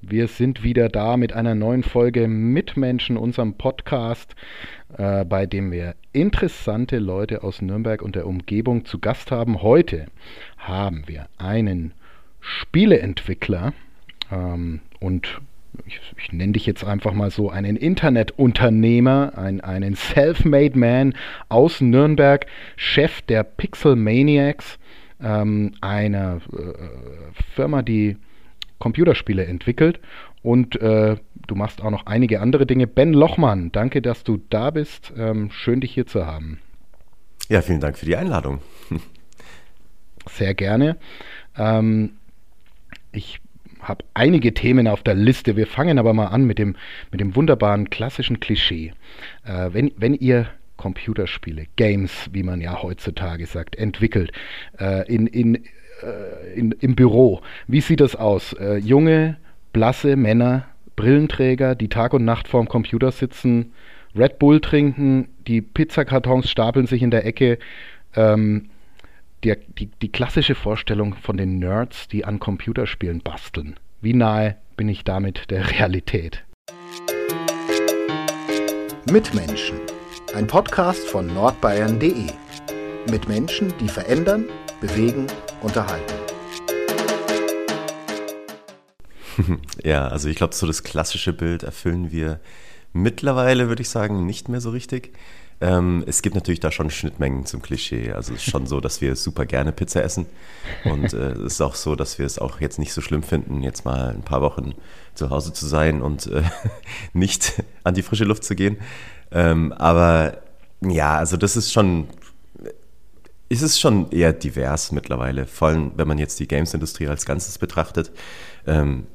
wir sind wieder da mit einer neuen Folge Mitmenschen, unserem Podcast, äh, bei dem wir interessante Leute aus Nürnberg und der Umgebung zu Gast haben. Heute haben wir einen Spieleentwickler ähm, und ich, ich nenne dich jetzt einfach mal so einen Internetunternehmer, ein, einen Self-Made Man aus Nürnberg, Chef der Pixel Maniacs, ähm, einer äh, Firma, die Computerspiele entwickelt und äh, du machst auch noch einige andere Dinge. Ben Lochmann, danke, dass du da bist. Ähm, schön, dich hier zu haben. Ja, vielen Dank für die Einladung. Sehr gerne. Ähm, ich habe einige Themen auf der Liste. Wir fangen aber mal an mit dem, mit dem wunderbaren klassischen Klischee. Äh, wenn, wenn ihr Computerspiele, Games, wie man ja heutzutage sagt, entwickelt, äh, in, in in, im Büro. Wie sieht das aus? Äh, junge, blasse Männer, Brillenträger, die Tag und Nacht vorm Computer sitzen, Red Bull trinken, die Pizzakartons stapeln sich in der Ecke. Ähm, die, die, die klassische Vorstellung von den Nerds, die an Computerspielen basteln. Wie nahe bin ich damit der Realität? Mitmenschen. Ein Podcast von nordbayern.de. Mit Menschen, die verändern, bewegen, unterhalten. Ja, also ich glaube, so das klassische Bild erfüllen wir mittlerweile, würde ich sagen, nicht mehr so richtig. Ähm, es gibt natürlich da schon Schnittmengen zum Klischee. Also es ist schon so, dass wir super gerne Pizza essen. Und äh, es ist auch so, dass wir es auch jetzt nicht so schlimm finden, jetzt mal ein paar Wochen zu Hause zu sein und äh, nicht an die frische Luft zu gehen. Ähm, aber ja, also das ist schon ist es schon eher divers mittlerweile, vor allem wenn man jetzt die Games-Industrie als Ganzes betrachtet, ähm,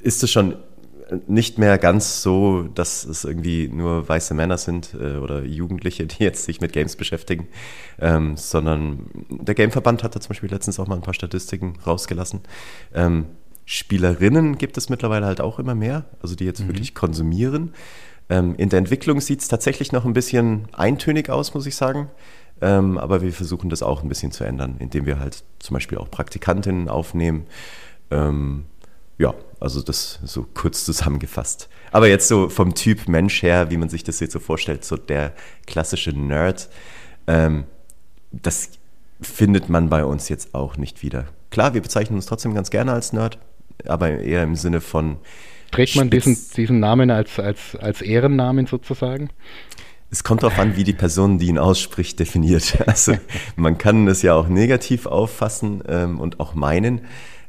ist es schon nicht mehr ganz so, dass es irgendwie nur weiße Männer sind äh, oder Jugendliche, die jetzt sich mit Games beschäftigen, ähm, sondern der Gameverband hat da zum Beispiel letztens auch mal ein paar Statistiken rausgelassen. Ähm, Spielerinnen gibt es mittlerweile halt auch immer mehr, also die jetzt mhm. wirklich konsumieren. Ähm, in der Entwicklung sieht es tatsächlich noch ein bisschen eintönig aus, muss ich sagen. Ähm, aber wir versuchen das auch ein bisschen zu ändern, indem wir halt zum Beispiel auch Praktikantinnen aufnehmen. Ähm, ja, also das so kurz zusammengefasst. Aber jetzt so vom Typ Mensch her, wie man sich das jetzt so vorstellt, so der klassische Nerd, ähm, das findet man bei uns jetzt auch nicht wieder. Klar, wir bezeichnen uns trotzdem ganz gerne als Nerd, aber eher im Sinne von. Trägt man diesen, diesen Namen als, als, als Ehrennamen sozusagen? Es kommt darauf an, wie die Person, die ihn ausspricht, definiert. Also man kann es ja auch negativ auffassen ähm, und auch meinen.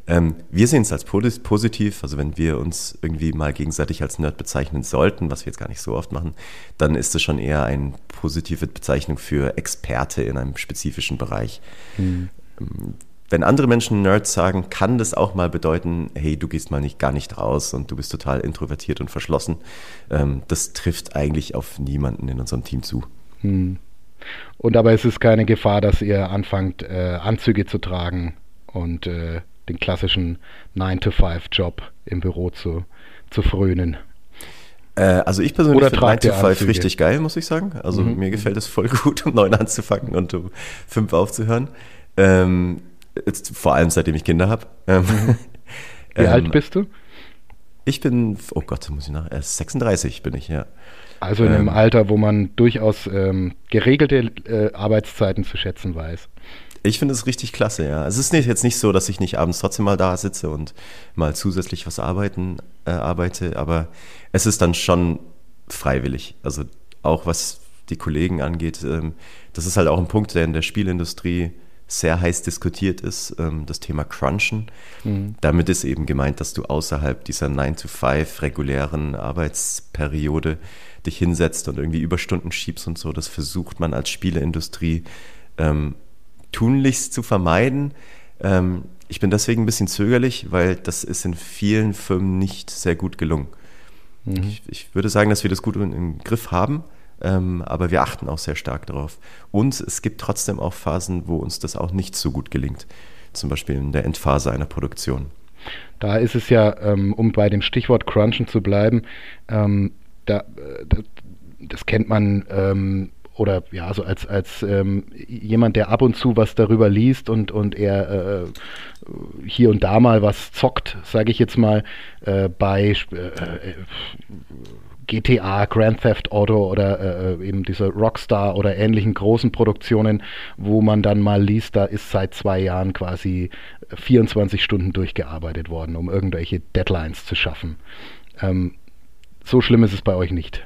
Ähm, wir sehen es als positiv, also wenn wir uns irgendwie mal gegenseitig als Nerd bezeichnen sollten, was wir jetzt gar nicht so oft machen, dann ist es schon eher eine positive Bezeichnung für Experte in einem spezifischen Bereich. Mhm wenn andere Menschen Nerds sagen, kann das auch mal bedeuten, hey, du gehst mal nicht gar nicht raus und du bist total introvertiert und verschlossen. Ähm, das trifft eigentlich auf niemanden in unserem Team zu. Hm. Und aber es ist keine Gefahr, dass ihr anfangt, äh, Anzüge zu tragen und äh, den klassischen 9-to-5-Job im Büro zu, zu frönen. Äh, also ich persönlich finde 9 to 5 richtig geil, muss ich sagen. Also mhm. mir gefällt es voll gut, um neun anzufangen und um fünf aufzuhören. Ähm, Jetzt, vor allem seitdem ich Kinder habe. Ähm, Wie ähm, alt bist du? Ich bin, oh Gott, muss ich nach, erst 36 bin ich, ja. Also in einem ähm, Alter, wo man durchaus ähm, geregelte äh, Arbeitszeiten zu schätzen weiß. Ich finde es richtig klasse, ja. Es ist nicht, jetzt nicht so, dass ich nicht abends trotzdem mal da sitze und mal zusätzlich was arbeiten, äh, arbeite, aber es ist dann schon freiwillig. Also auch was die Kollegen angeht, ähm, das ist halt auch ein Punkt, der in der Spielindustrie sehr heiß diskutiert ist, ähm, das Thema Crunchen. Mhm. Damit ist eben gemeint, dass du außerhalb dieser 9-to-5 regulären Arbeitsperiode dich hinsetzt und irgendwie Überstunden schiebst und so. Das versucht man als Spieleindustrie ähm, tunlichst zu vermeiden. Ähm, ich bin deswegen ein bisschen zögerlich, weil das ist in vielen Firmen nicht sehr gut gelungen. Mhm. Ich, ich, würde sagen, dass wir das gut im Griff haben, ähm, aber wir achten auch sehr stark darauf. Und es gibt trotzdem auch Phasen, wo uns das auch nicht so gut gelingt. Zum Beispiel in der Endphase einer Produktion. Da ist es ja, ähm, um bei dem Stichwort Crunchen zu bleiben, ähm, da, äh, das kennt man oder ja, so als, als jemand, der ab und zu was darüber liest und, und er äh, hier und da mal was zockt, sage ich jetzt mal, äh, bei äh, äh GTA, Grand Theft Auto oder äh, eben diese Rockstar oder ähnlichen großen Produktionen, wo man dann mal liest, da ist seit zwei Jahren quasi 24 Stunden durchgearbeitet worden, um irgendwelche Deadlines zu schaffen. Ähm, so schlimm ist es bei euch nicht.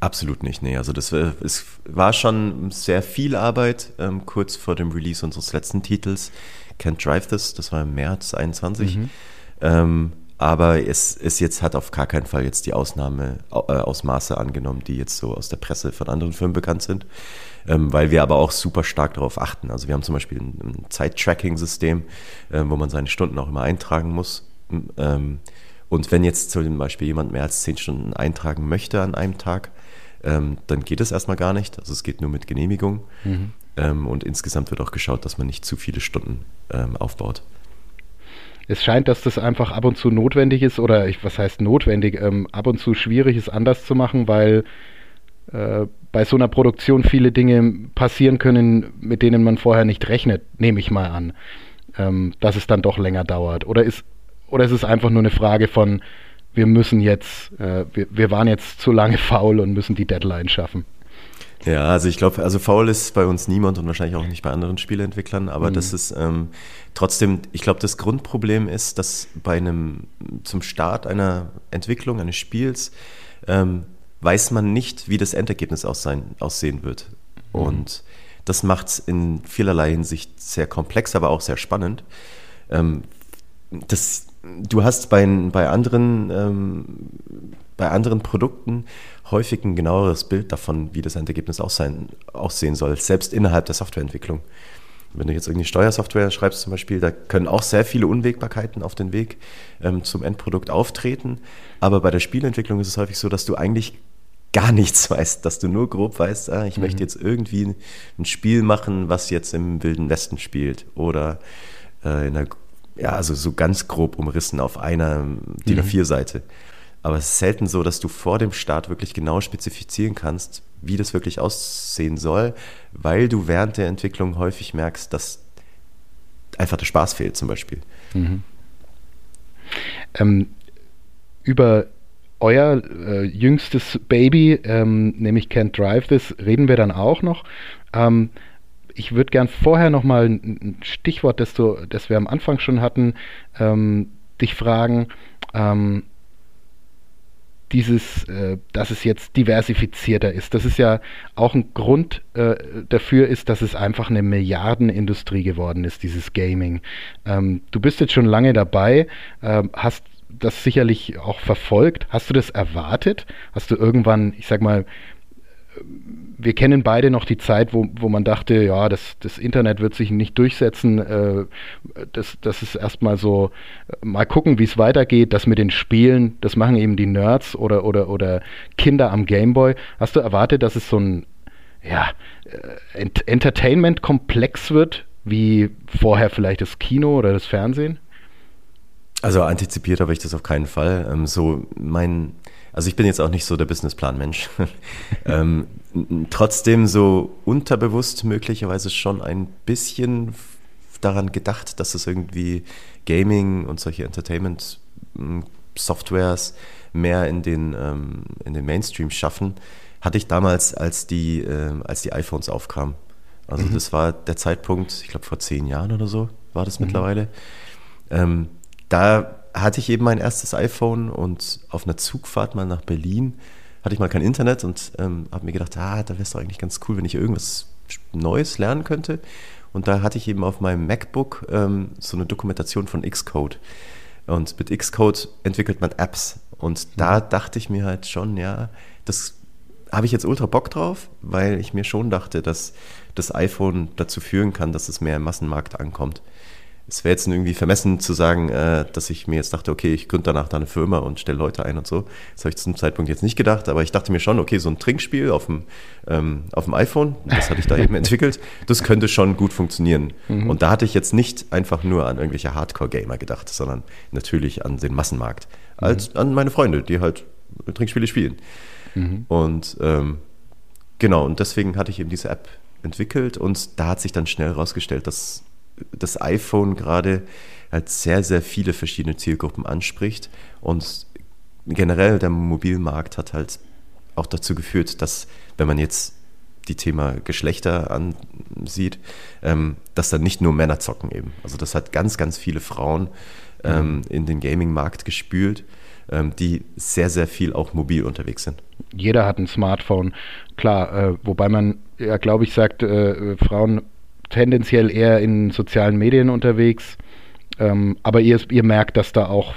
Absolut nicht, nee. Also das äh, es war schon sehr viel Arbeit ähm, kurz vor dem Release unseres letzten Titels, Can't Drive This, das war im März 21. Mhm. Ähm, aber es, es jetzt hat auf gar keinen Fall jetzt die Ausnahme äh, Ausmaße angenommen, die jetzt so aus der Presse von anderen Firmen bekannt sind, ähm, weil wir aber auch super stark darauf achten. Also wir haben zum Beispiel ein, ein Zeit-Tracking-System, äh, wo man seine Stunden auch immer eintragen muss. Ähm, und wenn jetzt zum Beispiel jemand mehr als zehn Stunden eintragen möchte an einem Tag, ähm, dann geht es erstmal gar nicht. Also es geht nur mit Genehmigung. Mhm. Ähm, und insgesamt wird auch geschaut, dass man nicht zu viele Stunden ähm, aufbaut. Es scheint, dass das einfach ab und zu notwendig ist, oder ich, was heißt notwendig, ähm, ab und zu schwierig ist, anders zu machen, weil äh, bei so einer Produktion viele Dinge passieren können, mit denen man vorher nicht rechnet, nehme ich mal an. Ähm, dass es dann doch länger dauert. Oder ist, oder ist es einfach nur eine Frage von, wir müssen jetzt, äh, wir, wir waren jetzt zu lange faul und müssen die Deadline schaffen. Ja, also ich glaube, also faul ist bei uns niemand und wahrscheinlich auch nicht bei anderen Spieleentwicklern, aber mhm. das ist ähm, trotzdem, ich glaube, das Grundproblem ist, dass bei einem, zum Start einer Entwicklung eines Spiels ähm, weiß man nicht, wie das Endergebnis aussehen, aussehen wird. Mhm. Und das macht es in vielerlei Hinsicht sehr komplex, aber auch sehr spannend. Ähm, das du hast bei, bei, anderen, ähm, bei anderen Produkten häufig ein genaueres Bild davon, wie das Endergebnis aussehen, aussehen soll, selbst innerhalb der Softwareentwicklung. Wenn du jetzt irgendwie Steuersoftware schreibst zum Beispiel, da können auch sehr viele Unwägbarkeiten auf den Weg ähm, zum Endprodukt auftreten. Aber bei der Spielentwicklung ist es häufig so, dass du eigentlich gar nichts weißt, dass du nur grob weißt, ah, ich mhm. möchte jetzt irgendwie ein Spiel machen, was jetzt im Wilden Westen spielt oder äh, in einer ja, also so ganz grob umrissen auf einer DIN A4-Seite. Aber es ist selten so, dass du vor dem Start wirklich genau spezifizieren kannst, wie das wirklich aussehen soll, weil du während der Entwicklung häufig merkst, dass einfach der Spaß fehlt, zum Beispiel. Mhm. Ähm, über euer äh, jüngstes Baby, ähm, nämlich Can't Drive This, reden wir dann auch noch. Ähm, ich würde gern vorher nochmal ein Stichwort, das, du, das wir am Anfang schon hatten, ähm, dich fragen. Dieses, äh, dass es jetzt diversifizierter ist. Das ist ja auch ein Grund äh, dafür ist, dass es einfach eine Milliardenindustrie geworden ist, dieses Gaming. Ähm, du bist jetzt schon lange dabei, äh, hast das sicherlich auch verfolgt. Hast du das erwartet? Hast du irgendwann, ich sag mal, wir kennen beide noch die Zeit, wo, wo man dachte, ja, das, das Internet wird sich nicht durchsetzen. Äh, das, das ist erstmal so, äh, mal gucken, wie es weitergeht. Das mit den Spielen, das machen eben die Nerds oder, oder, oder Kinder am Gameboy. Hast du erwartet, dass es so ein ja, äh, Ent Entertainment-Komplex wird, wie vorher vielleicht das Kino oder das Fernsehen? Also antizipiert habe ich das auf keinen Fall. Ähm, so mein also ich bin jetzt auch nicht so der Businessplan-Mensch. ähm, trotzdem so unterbewusst möglicherweise schon ein bisschen daran gedacht, dass es irgendwie Gaming und solche Entertainment-Softwares mehr in den, ähm, in den Mainstream schaffen, hatte ich damals, als die, äh, als die iPhones aufkamen. Also mhm. das war der Zeitpunkt, ich glaube vor zehn Jahren oder so war das mhm. mittlerweile. Ähm, da hatte ich eben mein erstes iPhone und auf einer Zugfahrt mal nach Berlin hatte ich mal kein Internet und ähm, habe mir gedacht, ah, da wäre es doch eigentlich ganz cool, wenn ich irgendwas Neues lernen könnte. Und da hatte ich eben auf meinem MacBook ähm, so eine Dokumentation von Xcode. Und mit Xcode entwickelt man Apps. Und da mhm. dachte ich mir halt schon, ja, das habe ich jetzt ultra Bock drauf, weil ich mir schon dachte, dass das iPhone dazu führen kann, dass es mehr im Massenmarkt ankommt. Es wäre jetzt irgendwie vermessen zu sagen, äh, dass ich mir jetzt dachte, okay, ich gründe danach da eine Firma und stelle Leute ein und so. Das habe ich zum Zeitpunkt jetzt nicht gedacht, aber ich dachte mir schon, okay, so ein Trinkspiel auf dem, ähm, auf dem iPhone, das hatte ich da eben entwickelt, das könnte schon gut funktionieren. Mhm. Und da hatte ich jetzt nicht einfach nur an irgendwelche Hardcore-Gamer gedacht, sondern natürlich an den Massenmarkt. Mhm. Als an meine Freunde, die halt Trinkspiele spielen. Mhm. Und ähm, genau, und deswegen hatte ich eben diese App entwickelt und da hat sich dann schnell herausgestellt, dass das iPhone gerade halt sehr, sehr viele verschiedene Zielgruppen anspricht und generell der Mobilmarkt hat halt auch dazu geführt, dass wenn man jetzt die Thema Geschlechter ansieht, ähm, dass dann nicht nur Männer zocken eben. Also das hat ganz, ganz viele Frauen ähm, mhm. in den Gaming-Markt gespült, ähm, die sehr, sehr viel auch mobil unterwegs sind. Jeder hat ein Smartphone, klar, äh, wobei man ja, glaube ich, sagt, äh, Frauen tendenziell eher in sozialen Medien unterwegs. Ähm, aber ihr, ihr merkt, dass da auch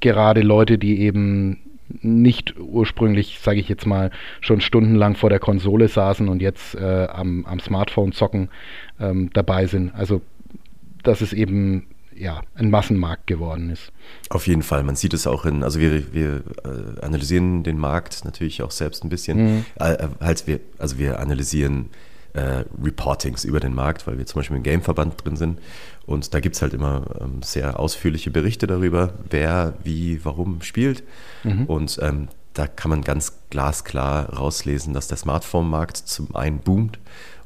gerade Leute, die eben nicht ursprünglich, sage ich jetzt mal, schon stundenlang vor der Konsole saßen und jetzt äh, am, am, Smartphone zocken, ähm, dabei sind. Also, dass es eben ja, ein Massenmarkt geworden ist. Auf jeden Fall. Man sieht es auch in, also wir, wir äh, analysieren den Markt natürlich auch selbst ein bisschen. Mhm. Halt wir, also wir analysieren äh, Reportings über den Markt, weil wir zum Beispiel im Gameverband drin sind. Und da gibt es halt immer ähm, sehr ausführliche Berichte darüber, wer, wie, warum spielt. Mhm. Und ähm, da kann man ganz glasklar rauslesen, dass der Smartphone-Markt zum einen boomt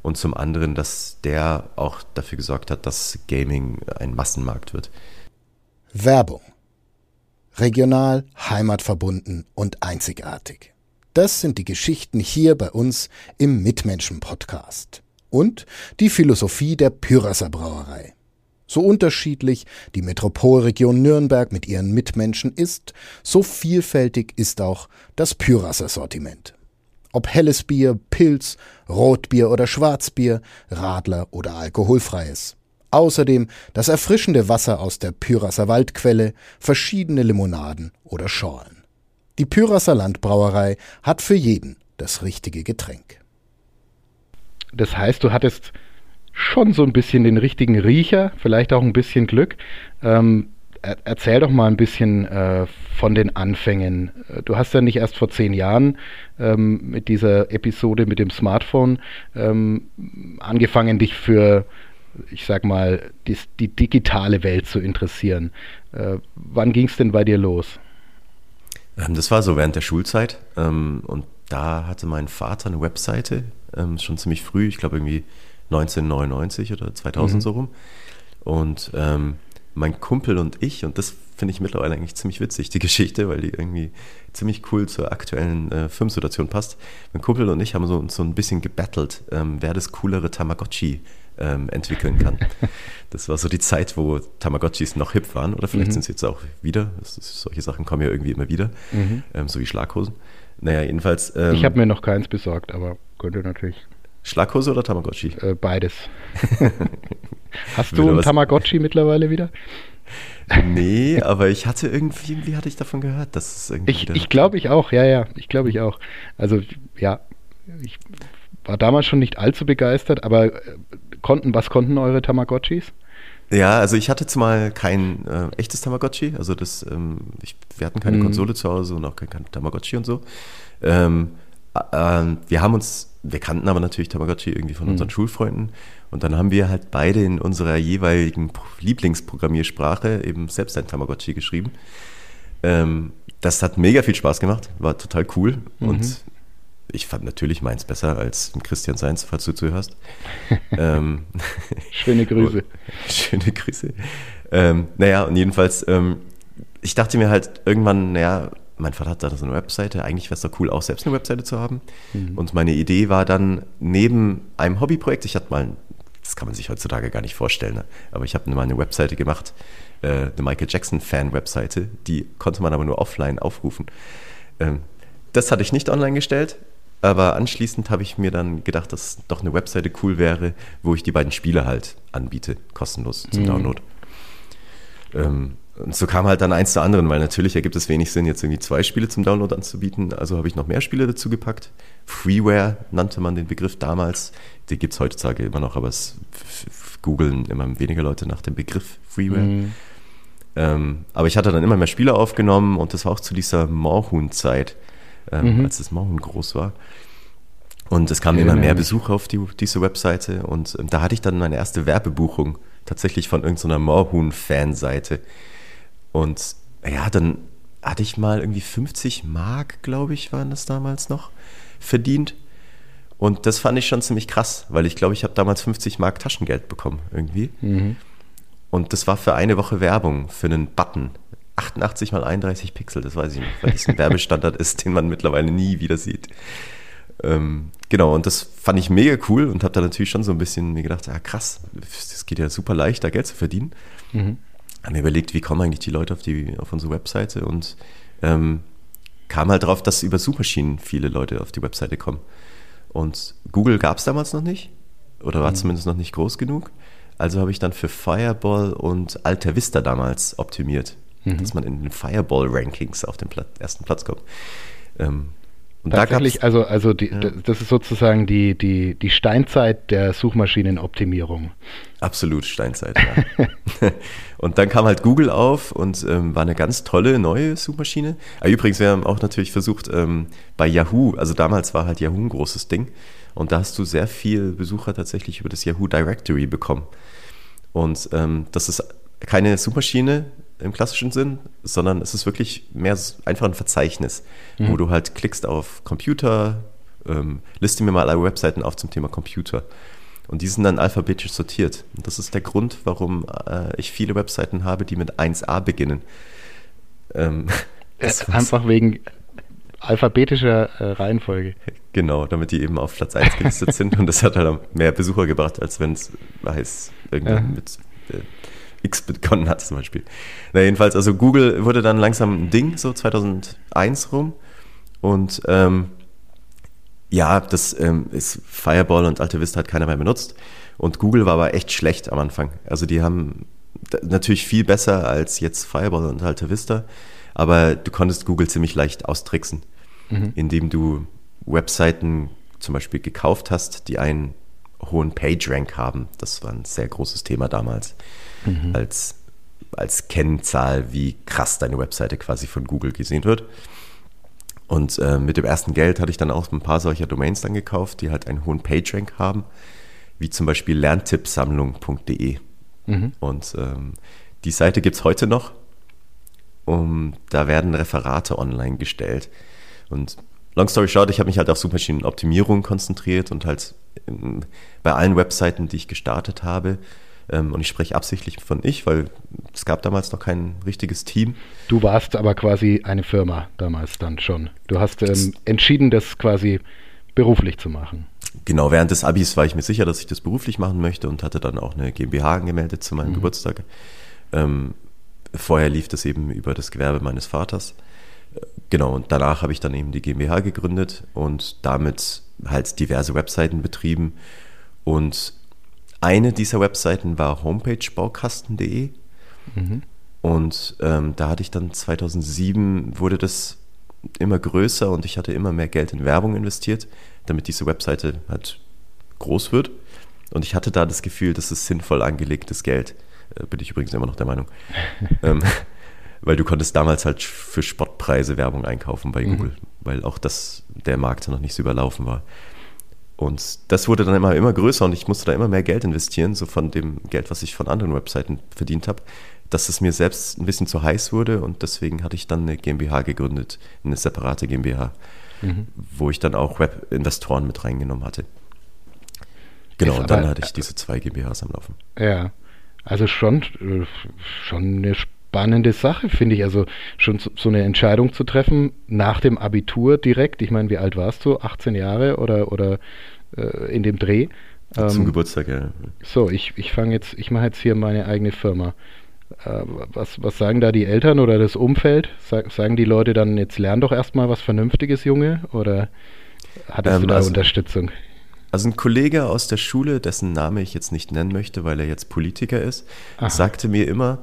und zum anderen, dass der auch dafür gesorgt hat, dass Gaming ein Massenmarkt wird. Werbung. Regional, heimatverbunden und einzigartig. Das sind die Geschichten hier bei uns im Mitmenschen-Podcast. Und die Philosophie der Pyrasser Brauerei. So unterschiedlich die Metropolregion Nürnberg mit ihren Mitmenschen ist, so vielfältig ist auch das Pyrasser Sortiment. Ob helles Bier, Pilz, Rotbier oder Schwarzbier, Radler oder alkoholfreies. Außerdem das erfrischende Wasser aus der Pyrasser Waldquelle, verschiedene Limonaden oder Schorlen. Die Pyrasser Landbrauerei hat für jeden das richtige Getränk. Das heißt, du hattest schon so ein bisschen den richtigen Riecher, vielleicht auch ein bisschen Glück. Ähm, erzähl doch mal ein bisschen äh, von den Anfängen. Du hast ja nicht erst vor zehn Jahren ähm, mit dieser Episode mit dem Smartphone ähm, angefangen, dich für, ich sag mal, die, die digitale Welt zu interessieren. Äh, wann ging es denn bei dir los? Ähm, das war so während der Schulzeit ähm, und da hatte mein Vater eine Webseite, ähm, schon ziemlich früh, ich glaube irgendwie 1999 oder 2000 mhm. so rum. Und ähm, mein Kumpel und ich, und das finde ich mittlerweile eigentlich ziemlich witzig, die Geschichte, weil die irgendwie ziemlich cool zur aktuellen äh, Filmsituation passt. Mein Kumpel und ich haben so, so ein bisschen gebettelt, ähm, wer das coolere Tamagotchi ähm, entwickeln kann. Das war so die Zeit, wo Tamagotchis noch hip waren, oder vielleicht mhm. sind es jetzt auch wieder. Ist, solche Sachen kommen ja irgendwie immer wieder, mhm. ähm, so wie Schlaghosen. Naja, jedenfalls. Ähm, ich habe mir noch keins besorgt, aber könnte natürlich. Schlaghose oder Tamagotchi? Äh, beides. Hast du ein Tamagotchi mittlerweile wieder? Nee, aber ich hatte irgendwie, irgendwie hatte ich davon gehört, dass es irgendwie. Ich, ich glaube ich auch, ja, ja, ich glaube ich auch. Also ja, ich war damals schon nicht allzu begeistert, aber äh, konnten, was konnten eure Tamagotchis? Ja, also ich hatte zumal kein äh, echtes Tamagotchi, also das, ähm, ich, wir hatten keine mhm. Konsole zu Hause und auch kein, kein Tamagotchi und so. Ähm, äh, wir haben uns, wir kannten aber natürlich Tamagotchi irgendwie von mhm. unseren Schulfreunden und dann haben wir halt beide in unserer jeweiligen Lieblingsprogrammiersprache eben selbst ein Tamagotchi geschrieben. Ähm, das hat mega viel Spaß gemacht, war total cool mhm. und ich fand natürlich meins besser als Christian Seins, falls du zuhörst. ähm, schöne Grüße. schöne Grüße. Ähm, naja, und jedenfalls, ähm, ich dachte mir halt irgendwann, naja, mein Vater hat da so eine Webseite, eigentlich wäre es doch cool, auch selbst eine Webseite zu haben. Mhm. Und meine Idee war dann, neben einem Hobbyprojekt, ich hatte mal, das kann man sich heutzutage gar nicht vorstellen, ne? aber ich habe mal eine Webseite gemacht, äh, eine Michael Jackson-Fan-Webseite, die konnte man aber nur offline aufrufen. Ähm, das hatte ich nicht online gestellt, aber anschließend habe ich mir dann gedacht, dass doch eine Webseite cool wäre, wo ich die beiden Spiele halt anbiete, kostenlos zum mhm. Download. Ähm, und so kam halt dann eins zu anderen, weil natürlich ergibt es wenig Sinn, jetzt irgendwie zwei Spiele zum Download anzubieten. Also habe ich noch mehr Spiele dazu gepackt. Freeware nannte man den Begriff damals. Den gibt es heutzutage immer noch, aber es googeln immer weniger Leute nach dem Begriff Freeware. Mhm. Ähm, aber ich hatte dann immer mehr Spiele aufgenommen und das war auch zu dieser Moorhuhn-Zeit, ähm, mhm. als das Moorhuhn groß war. Und es kamen immer mehr Besucher auf die, diese Webseite und ähm, da hatte ich dann meine erste Werbebuchung tatsächlich von irgendeiner Moorhuhn-Fanseite. Und ja, dann hatte ich mal irgendwie 50 Mark, glaube ich, waren das damals noch, verdient. Und das fand ich schon ziemlich krass, weil ich glaube, ich habe damals 50 Mark Taschengeld bekommen irgendwie. Mhm. Und das war für eine Woche Werbung für einen Button. 88 mal 31 Pixel, das weiß ich nicht, weil das ein Werbestandard ist, den man mittlerweile nie wieder sieht. Ähm, genau, und das fand ich mega cool und habe da natürlich schon so ein bisschen mir gedacht, ja krass, das geht ja super leicht, da Geld zu verdienen. Mhm haben mir überlegt, wie kommen eigentlich die Leute auf, die, auf unsere Webseite und ähm, kam halt drauf, dass über Suchmaschinen viele Leute auf die Webseite kommen. Und Google gab es damals noch nicht oder war mhm. zumindest noch nicht groß genug. Also habe ich dann für Fireball und Alta Vista damals optimiert, mhm. dass man in den Fireball-Rankings auf den Pla ersten Platz kommt. Ähm, und Tatsächlich, also, also die, ja. das ist sozusagen die, die, die Steinzeit der Suchmaschinenoptimierung. Absolut Steinzeit, ja. und dann kam halt Google auf und ähm, war eine ganz tolle neue Suchmaschine. Aber ah, übrigens, wir haben auch natürlich versucht, ähm, bei Yahoo, also damals war halt Yahoo ein großes Ding. Und da hast du sehr viel Besucher tatsächlich über das Yahoo Directory bekommen. Und ähm, das ist keine Suchmaschine, im klassischen Sinn, sondern es ist wirklich mehr einfach ein Verzeichnis, mhm. wo du halt klickst auf Computer, ähm, liste mir mal alle Webseiten auf zum Thema Computer. Und die sind dann alphabetisch sortiert. Und das ist der Grund, warum äh, ich viele Webseiten habe, die mit 1a beginnen. Ähm, äh, einfach wegen alphabetischer äh, Reihenfolge. Genau, damit die eben auf Platz 1 gelistet sind. Und das hat halt mehr Besucher gebracht, als wenn es heißt, irgendwie ja. mit äh, X begonnen hat zum Beispiel. Na, jedenfalls, also Google wurde dann langsam ein Ding, so 2001 rum. Und ähm, ja, das ähm, ist Fireball und Alte Vista hat keiner mehr benutzt. Und Google war aber echt schlecht am Anfang. Also die haben natürlich viel besser als jetzt Fireball und Alte Vista, aber du konntest Google ziemlich leicht austricksen, mhm. indem du Webseiten zum Beispiel gekauft hast, die einen hohen PageRank haben. Das war ein sehr großes Thema damals mhm. als, als Kennzahl, wie krass deine Webseite quasi von Google gesehen wird. Und äh, mit dem ersten Geld hatte ich dann auch ein paar solcher Domains dann gekauft, die halt einen hohen PageRank haben, wie zum Beispiel lerntippsammlung.de. Mhm. Und ähm, die Seite gibt es heute noch. Um, da werden Referate online gestellt. Und long story short, ich habe mich halt auf Suchmaschinenoptimierung konzentriert und halt bei allen Webseiten, die ich gestartet habe, ähm, und ich spreche absichtlich von ich, weil es gab damals noch kein richtiges Team. Du warst aber quasi eine Firma damals dann schon. Du hast ähm, entschieden, das quasi beruflich zu machen. Genau, während des Abis war ich mir sicher, dass ich das beruflich machen möchte und hatte dann auch eine GmbH angemeldet zu meinem mhm. Geburtstag. Ähm, vorher lief das eben über das Gewerbe meines Vaters. Genau, und danach habe ich dann eben die GmbH gegründet und damit halt diverse Webseiten betrieben und eine dieser Webseiten war homepagebaukasten.de. Mhm. Und ähm, da hatte ich dann 2007, wurde das immer größer und ich hatte immer mehr Geld in Werbung investiert, damit diese Webseite halt groß wird. Und ich hatte da das Gefühl, das ist sinnvoll angelegtes Geld. Äh, bin ich übrigens immer noch der Meinung. ähm, weil du konntest damals halt für Spottpreise Werbung einkaufen bei mhm. Google, mhm. weil auch das der Markt noch nicht so überlaufen war. Und das wurde dann immer, immer größer und ich musste da immer mehr Geld investieren, so von dem Geld, was ich von anderen Webseiten verdient habe, dass es mir selbst ein bisschen zu heiß wurde und deswegen hatte ich dann eine GmbH gegründet, eine separate GmbH, mhm. wo ich dann auch Webinvestoren mit reingenommen hatte. Genau, und dann hatte ich diese zwei GmbHs am Laufen. Ja, also schon, äh, schon eine spannende Sache, finde ich. Also schon so eine Entscheidung zu treffen nach dem Abitur direkt. Ich meine, wie alt warst du? 18 Jahre oder, oder äh, in dem Dreh. Ähm, Zum Geburtstag, ja. So, ich, ich fange jetzt, ich mache jetzt hier meine eigene Firma. Äh, was, was sagen da die Eltern oder das Umfeld? Sag, sagen die Leute dann, jetzt lern doch erstmal was Vernünftiges, Junge? Oder hattest ähm, du da also, Unterstützung? Also ein Kollege aus der Schule, dessen Name ich jetzt nicht nennen möchte, weil er jetzt Politiker ist, Aha. sagte mir immer,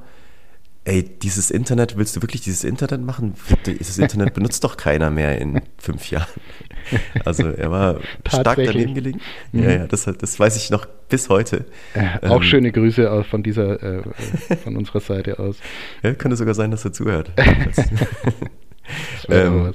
ey, dieses Internet, willst du wirklich dieses Internet machen? Das Internet benutzt doch keiner mehr in fünf Jahren. Also er war stark daneben gelegen. Mhm. Ja, ja, das, das weiß ich noch bis heute. Äh, auch ähm, schöne Grüße von dieser, äh, von unserer Seite aus. Ja, könnte sogar sein, dass er zuhört. ähm,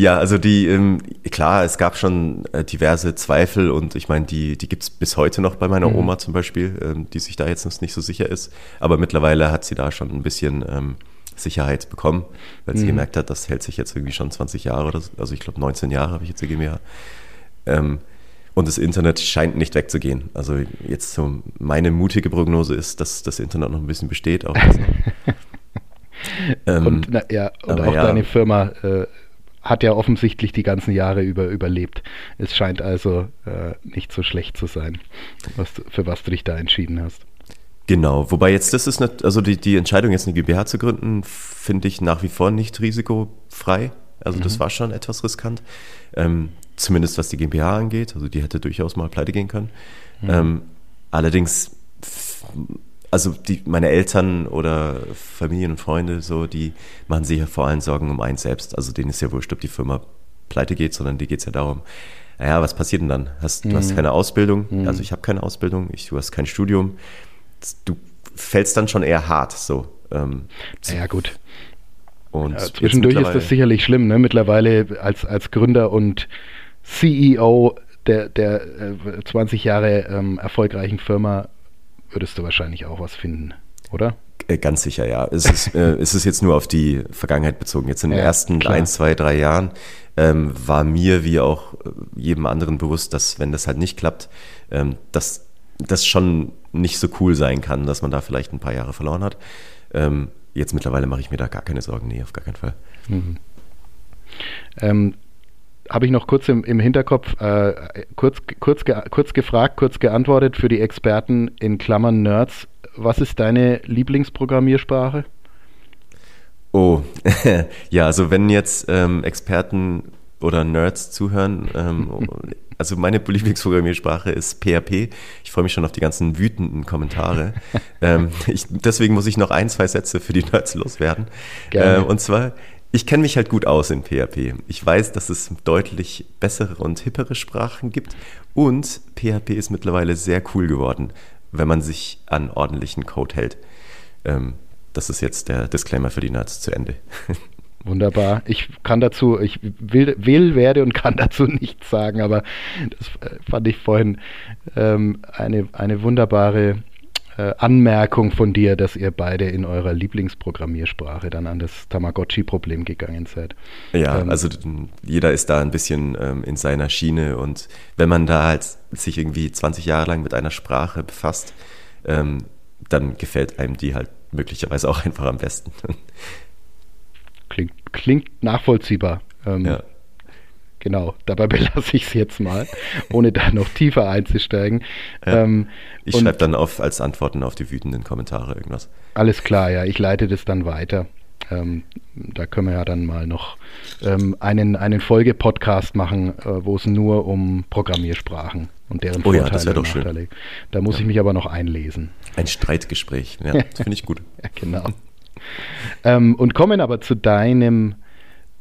ja, also die, ähm, klar, es gab schon äh, diverse Zweifel und ich meine, die, die gibt es bis heute noch bei meiner mhm. Oma zum Beispiel, ähm, die sich da jetzt noch nicht so sicher ist. Aber mittlerweile hat sie da schon ein bisschen ähm, Sicherheit bekommen, weil sie mhm. gemerkt hat, das hält sich jetzt irgendwie schon 20 Jahre oder so. Also ich glaube 19 Jahre habe ich jetzt die GmbH. Ähm, und das Internet scheint nicht wegzugehen. Also jetzt so meine mutige Prognose ist, dass das Internet noch ein bisschen besteht. Auch ähm, und, na, ja, und auch ja, deine Firma äh, hat ja offensichtlich die ganzen Jahre über überlebt. Es scheint also äh, nicht so schlecht zu sein, was, für was du dich da entschieden hast. Genau, wobei jetzt das ist nicht, also die, die Entscheidung jetzt eine GmbH zu gründen, finde ich nach wie vor nicht risikofrei. Also mhm. das war schon etwas riskant, ähm, zumindest was die GmbH angeht. Also die hätte durchaus mal pleite gehen können. Mhm. Ähm, allerdings also die, meine Eltern oder Familien und Freunde, so, die machen sich ja vor allem Sorgen um eins selbst. Also denen ist ja wurscht, ob die Firma pleite geht, sondern die geht es ja darum, naja, was passiert denn dann? Hast, mhm. Du hast mhm. keine Ausbildung, mhm. also ich habe keine Ausbildung, ich, du hast kein Studium. Du fällst dann schon eher hart so. Ähm, naja, gut. Und ja, zwischendurch ist das sicherlich schlimm, ne? Mittlerweile als, als Gründer und CEO der, der äh, 20 Jahre ähm, erfolgreichen Firma würdest du wahrscheinlich auch was finden, oder? Äh, ganz sicher, ja. Es ist, äh, es ist jetzt nur auf die Vergangenheit bezogen. Jetzt in den ja, ersten klar. ein, zwei, drei Jahren ähm, war mir wie auch äh, jedem anderen bewusst, dass wenn das halt nicht klappt, ähm, dass das schon nicht so cool sein kann, dass man da vielleicht ein paar Jahre verloren hat. Ähm, jetzt mittlerweile mache ich mir da gar keine Sorgen, nee, auf gar keinen Fall. Mhm. Habe ich noch kurz im, im Hinterkopf, äh, kurz, kurz, ge, kurz gefragt, kurz geantwortet für die Experten in Klammern Nerds. Was ist deine Lieblingsprogrammiersprache? Oh, ja, also wenn jetzt ähm, Experten oder Nerds zuhören, ähm, also meine Lieblingsprogrammiersprache ist PHP. Ich freue mich schon auf die ganzen wütenden Kommentare. ähm, ich, deswegen muss ich noch ein, zwei Sätze für die Nerds loswerden. Äh, und zwar, ich kenne mich halt gut aus in PHP. Ich weiß, dass es deutlich bessere und hippere Sprachen gibt und PHP ist mittlerweile sehr cool geworden, wenn man sich an ordentlichen Code hält. Ähm, das ist jetzt der Disclaimer für die Nerds zu Ende. Wunderbar. Ich kann dazu, ich will, will, werde und kann dazu nichts sagen, aber das äh, fand ich vorhin ähm, eine, eine wunderbare Anmerkung von dir, dass ihr beide in eurer Lieblingsprogrammiersprache dann an das Tamagotchi-Problem gegangen seid. Ja, ähm, also jeder ist da ein bisschen ähm, in seiner Schiene und wenn man da halt sich irgendwie 20 Jahre lang mit einer Sprache befasst, ähm, dann gefällt einem die halt möglicherweise auch einfach am besten. Klingt, klingt nachvollziehbar. Ähm, ja. Genau, dabei belasse ich es jetzt mal, ohne da noch tiefer einzusteigen. Ja, ähm, ich schreibe dann auf, als Antworten auf die wütenden Kommentare irgendwas. Alles klar, ja, ich leite das dann weiter. Ähm, da können wir ja dann mal noch ähm, einen, einen Folge-Podcast machen, äh, wo es nur um Programmiersprachen und deren oh Vorteile ja, das doch schön. Geht. Da muss ja. ich mich aber noch einlesen. Ein Streitgespräch, ja, das finde ich gut. ja, genau. Ähm, und kommen aber zu deinem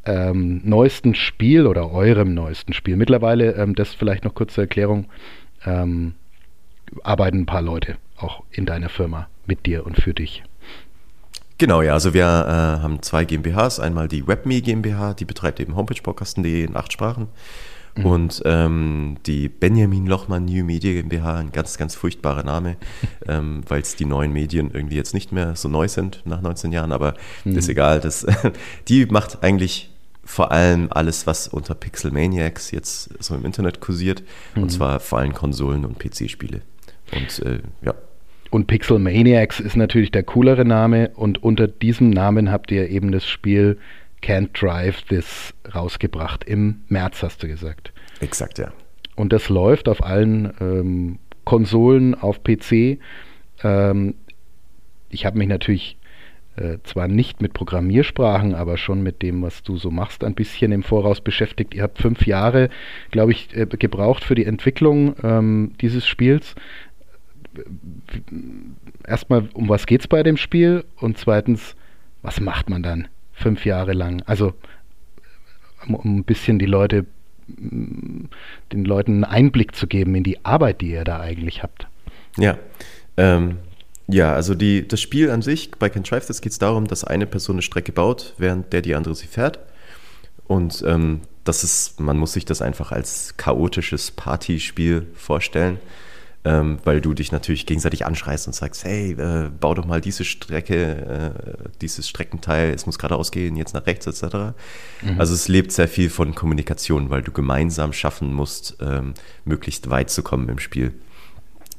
ähm, neuesten Spiel oder eurem neuesten Spiel. Mittlerweile, ähm, das vielleicht noch kurze Erklärung, ähm, arbeiten ein paar Leute auch in deiner Firma mit dir und für dich. Genau, ja, also wir äh, haben zwei GmbHs. Einmal die WebMe GmbH, die betreibt eben homepagepodcasten.de in acht Sprachen. Mhm. Und ähm, die Benjamin Lochmann New Media GmbH, ein ganz, ganz furchtbarer Name, ähm, weil es die neuen Medien irgendwie jetzt nicht mehr so neu sind nach 19 Jahren, aber mhm. ist egal. Das, die macht eigentlich vor allem alles, was unter Pixel Maniacs jetzt so im Internet kursiert. Mhm. Und zwar vor allem Konsolen und PC-Spiele. Und äh, ja. Und Pixel Maniacs ist natürlich der coolere Name und unter diesem Namen habt ihr eben das Spiel Can't Drive This rausgebracht. Im März hast du gesagt. Exakt, ja. Und das läuft auf allen ähm, Konsolen, auf PC. Ähm, ich habe mich natürlich äh, zwar nicht mit Programmiersprachen, aber schon mit dem, was du so machst, ein bisschen im Voraus beschäftigt. Ihr habt fünf Jahre, glaube ich, äh, gebraucht für die Entwicklung ähm, dieses Spiels. erstmal, um was geht es bei dem Spiel? Und zweitens, was macht man dann fünf Jahre lang? Also, um, ein bisschen die Leute, den Leuten einen Einblick zu geben in die Arbeit, die ihr da eigentlich habt. Ja, ähm, ja, also die, das Spiel an sich, bei das geht es darum, dass eine Person eine Strecke baut, während der die andere sie fährt. Und ähm, das ist, man muss sich das einfach als chaotisches Partyspiel vorstellen, ähm, weil du dich natürlich gegenseitig anschreist und sagst, hey, äh, bau doch mal diese Strecke, äh, dieses Streckenteil, es muss geradeaus gehen, jetzt nach rechts etc. Mhm. Also es lebt sehr viel von Kommunikation, weil du gemeinsam schaffen musst, ähm, möglichst weit zu kommen im Spiel.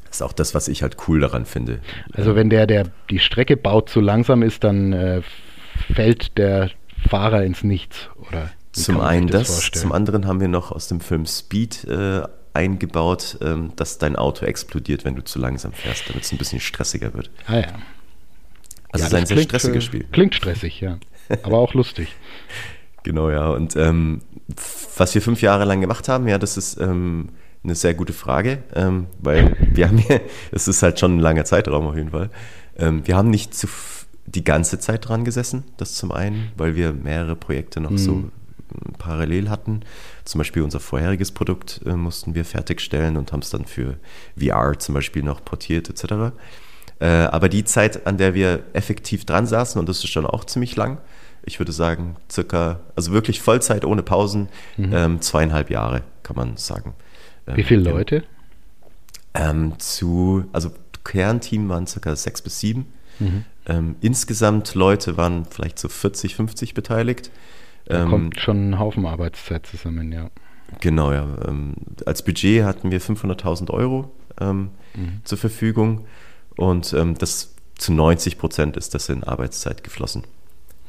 Das ist auch das, was ich halt cool daran finde. Also wenn der, der die Strecke baut, zu langsam ist, dann äh, fällt der Fahrer ins Nichts, oder? Zum einen das, das zum anderen haben wir noch aus dem Film Speed äh, eingebaut, ähm, dass dein Auto explodiert, wenn du zu langsam fährst, damit es ein bisschen stressiger wird. Ah ja. Also ja, es ist ein sehr stressiges Spiel. Klingt stressig, ja. Aber auch lustig. Genau, ja. Und ähm, was wir fünf Jahre lang gemacht haben, ja, das ist ähm, eine sehr gute Frage, ähm, weil wir haben hier, es ist halt schon ein langer Zeitraum auf jeden Fall. Ähm, wir haben nicht zu, die ganze Zeit dran gesessen, das zum einen, weil wir mehrere Projekte noch mhm. so parallel hatten. Zum Beispiel unser vorheriges Produkt äh, mussten wir fertigstellen und haben es dann für VR zum Beispiel noch portiert etc. Äh, aber die Zeit, an der wir effektiv dran saßen, und das ist schon auch ziemlich lang, ich würde sagen circa, also wirklich Vollzeit ohne Pausen, mhm. ähm, zweieinhalb Jahre kann man sagen. Ähm, Wie viele Leute? Ähm, zu, also Kernteam waren circa sechs bis sieben. Mhm. Ähm, insgesamt Leute waren vielleicht so 40, 50 beteiligt. Da ähm, kommt schon ein Haufen Arbeitszeit zusammen, ja. Genau, ja. Ähm, als Budget hatten wir 500.000 Euro ähm, mhm. zur Verfügung und das zu 90 Prozent ist das in Arbeitszeit geflossen.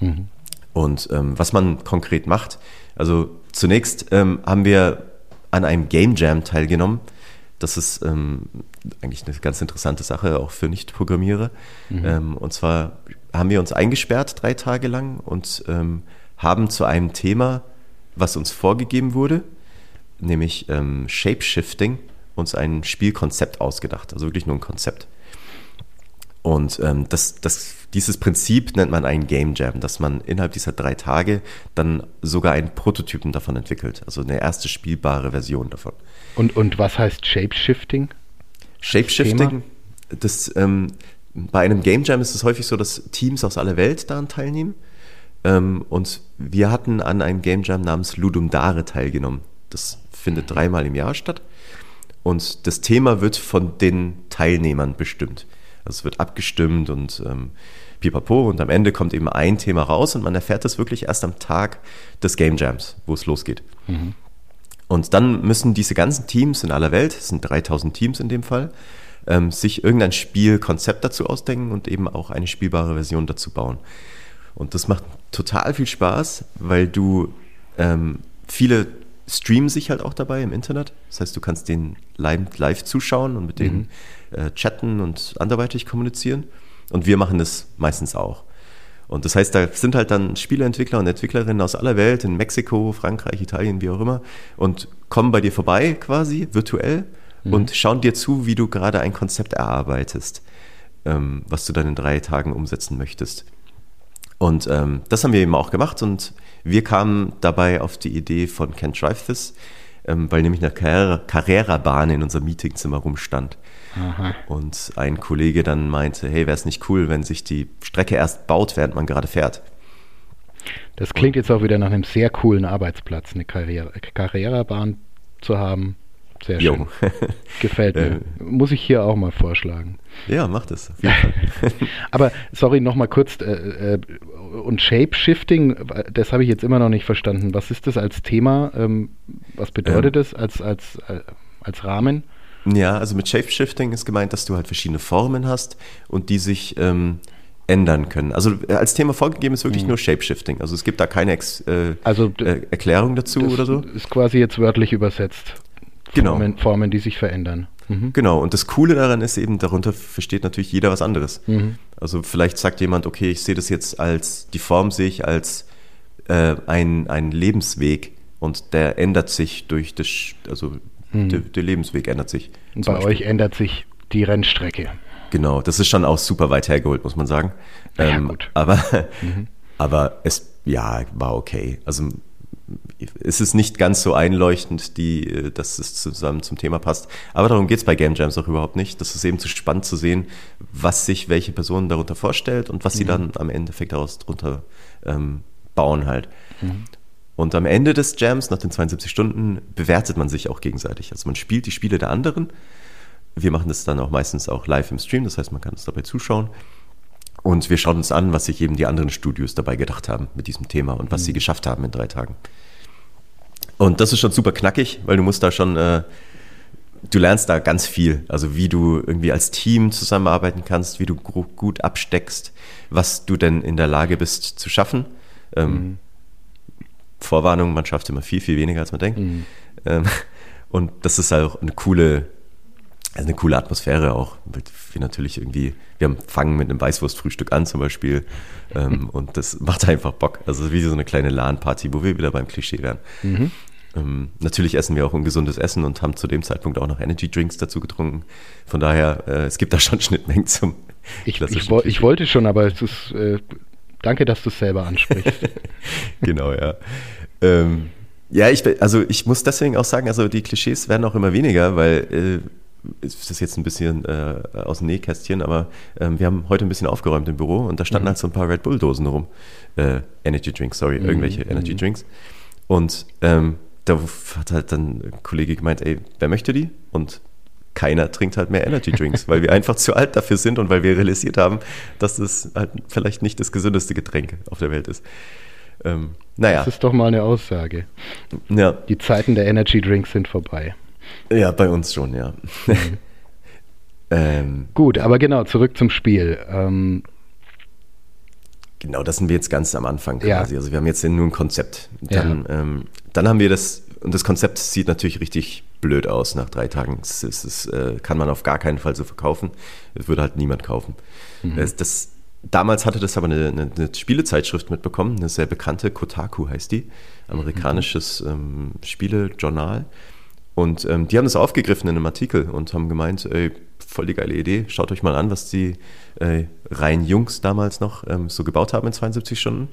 Mhm. Und was man konkret macht, also zunächst haben wir an einem Game Jam teilgenommen. Das ist ähm, eigentlich eine ganz interessante Sache, auch für Nicht-Programmierer. Mhm. Ähm, und zwar haben wir uns eingesperrt drei Tage lang und ähm, haben zu einem Thema, was uns vorgegeben wurde, nämlich ähm, Shapeshifting, uns ein Spielkonzept ausgedacht. Also wirklich nur ein Konzept. Und ähm, das, das, dieses Prinzip nennt man einen Game Jam, dass man innerhalb dieser drei Tage dann sogar einen Prototypen davon entwickelt, also eine erste spielbare Version davon. Und, und was heißt Shapeshifting? Shapeshifting, das, das ähm, bei einem Game Jam ist es häufig so, dass Teams aus aller Welt daran teilnehmen. Ähm, und wir hatten an einem Game Jam namens Ludum Dare teilgenommen. Das findet dreimal im Jahr statt. Und das Thema wird von den Teilnehmern bestimmt. Also es wird abgestimmt und ähm, pipapo und am Ende kommt eben ein Thema raus und man erfährt das wirklich erst am Tag des Game Jams, wo es losgeht. Mhm. Und dann müssen diese ganzen Teams in aller Welt, es sind 3000 Teams in dem Fall, ähm, sich irgendein Spielkonzept dazu ausdenken und eben auch eine spielbare Version dazu bauen. Und das macht total viel Spaß, weil du ähm, viele streamen sich halt auch dabei im Internet. Das heißt, du kannst den live, live zuschauen und mit mhm. denen äh, chatten und anderweitig kommunizieren. Und wir machen das meistens auch. Und das heißt, da sind halt dann Spieleentwickler und Entwicklerinnen aus aller Welt, in Mexiko, Frankreich, Italien, wie auch immer, und kommen bei dir vorbei quasi, virtuell, mhm. und schauen dir zu, wie du gerade ein Konzept erarbeitest, ähm, was du dann in drei Tagen umsetzen möchtest. Und ähm, das haben wir eben auch gemacht und wir kamen dabei auf die Idee von Can't Drive This, ähm, weil nämlich eine Carrera-Bahn in unserem Meetingzimmer rumstand. Aha. Und ein Kollege dann meinte, hey, wäre es nicht cool, wenn sich die Strecke erst baut, während man gerade fährt. Das klingt jetzt auch wieder nach einem sehr coolen Arbeitsplatz, eine Carrera-Bahn zu haben. Sehr schön. Gefällt mir. Äh. Muss ich hier auch mal vorschlagen. Ja, mach das. Aber sorry, nochmal kurz. Äh, äh, und Shape-Shifting, das habe ich jetzt immer noch nicht verstanden. Was ist das als Thema? Ähm, was bedeutet ähm, das als, als, äh, als Rahmen? Ja, also mit Shape-Shifting ist gemeint, dass du halt verschiedene Formen hast und die sich ähm, ändern können. Also äh, als Thema vorgegeben ist wirklich mhm. nur Shape-Shifting. Also es gibt da keine Ex äh, also, äh, Erklärung dazu oder so. Ist quasi jetzt wörtlich übersetzt. Genau. Formen, Formen die sich verändern. Mhm. Genau, und das Coole daran ist eben, darunter versteht natürlich jeder was anderes. Mhm. Also vielleicht sagt jemand, okay, ich sehe das jetzt als, die Form sehe ich als äh, ein, ein Lebensweg und der ändert sich durch das, also mhm. der, der, Lebensweg ändert sich. Und bei Beispiel. euch ändert sich die Rennstrecke. Genau, das ist schon auch super weit hergeholt, muss man sagen. Ja, Ähm, gut. Aber, aber es, ja, war okay. Also es ist nicht ganz so einleuchtend, die, äh, dass es zusammen zum Thema passt. Aber darum geht es bei Game Jams auch überhaupt nicht. Das ist eben zu spannend zu sehen, was sich welche Person darunter vorstellt und was sie dann am Endeffekt daraus drunter ähm, bauen halt. Und am Ende des Jams, nach den 72 Stunden, bewertet man sich auch gegenseitig. Also man spielt die Spiele der anderen. Wir machen das dann auch meistens auch live im Stream, das heißt, man kann es dabei zuschauen. Und wir schauen uns an, was sich eben die anderen Studios dabei gedacht haben mit diesem Thema und was sie geschafft haben in drei Tagen. Und das ist schon super knackig, weil du musst da schon, äh, du lernst da ganz viel. Also wie du irgendwie als Team zusammenarbeiten kannst, wie du gut absteckst, was du denn in der Lage bist zu schaffen. Ähm, Vorwarnung, man schafft immer viel, viel weniger, als man denkt. Ähm, und das ist auch eine coole, also eine coole Atmosphäre auch. weil Wir natürlich irgendwie, wir fangen mit einem Weißwurstfrühstück an zum Beispiel. Ähm, und das macht einfach Bock. Also wie so eine kleine LAN-Party, wo wir wieder beim Klischee wären. Ähm, natürlich essen wir auch ungesundes Essen und haben zu dem Zeitpunkt auch noch Energy Drinks dazu getrunken. Von daher, äh, es gibt da schon Schnittmengen zum Ich, ich, woll- ich wollte schon, aber es ist, äh, danke, dass du es selber ansprichst. genau, ja. Ähm, ja, ich, also ich muss deswegen auch sagen, also die Klischees werden auch immer weniger, weil äh, ist das jetzt ein bisschen äh, aus dem Nähkästchen, aber ähm, wir haben heute ein bisschen aufgeräumt im Büro und da standen halt so ein paar Red Bull-Dosen rum. Äh, Energy Drinks, sorry, irgendwelche Energy Drinks. Und ähm, da hat halt dann ein Kollege gemeint, ey, wer möchte die? Und keiner trinkt halt mehr Energy Drinks, weil wir einfach zu alt dafür sind und weil wir realisiert haben, dass das halt vielleicht nicht das gesündeste Getränk auf der Welt ist. Ähm, naja, Das ist doch mal eine Aussage. ja, Die Zeiten der Energy Drinks sind vorbei. Ja, bei uns schon, ja. ähm, Gut, aber genau, zurück zum Spiel. Ähm, genau, das sind wir jetzt ganz am Anfang Ja. quasi. Also wir haben jetzt nur ein Konzept. Dann, ähm, dann haben wir das, und das Konzept sieht natürlich richtig blöd aus nach drei Tagen. Das, ist, das äh, kann man auf gar keinen Fall so verkaufen. Das würde halt niemand kaufen. Das, das, damals hatte das aber eine, eine, eine Spielezeitschrift mitbekommen, eine sehr bekannte, Kotaku heißt die, amerikanisches ähm, Spielejournal. Und ähm, die haben das aufgegriffen in einem Artikel und haben gemeint, ey, voll die geile Idee, schaut euch mal an, was die äh, rein Jungs damals noch ähm, so gebaut haben in 72 Stunden.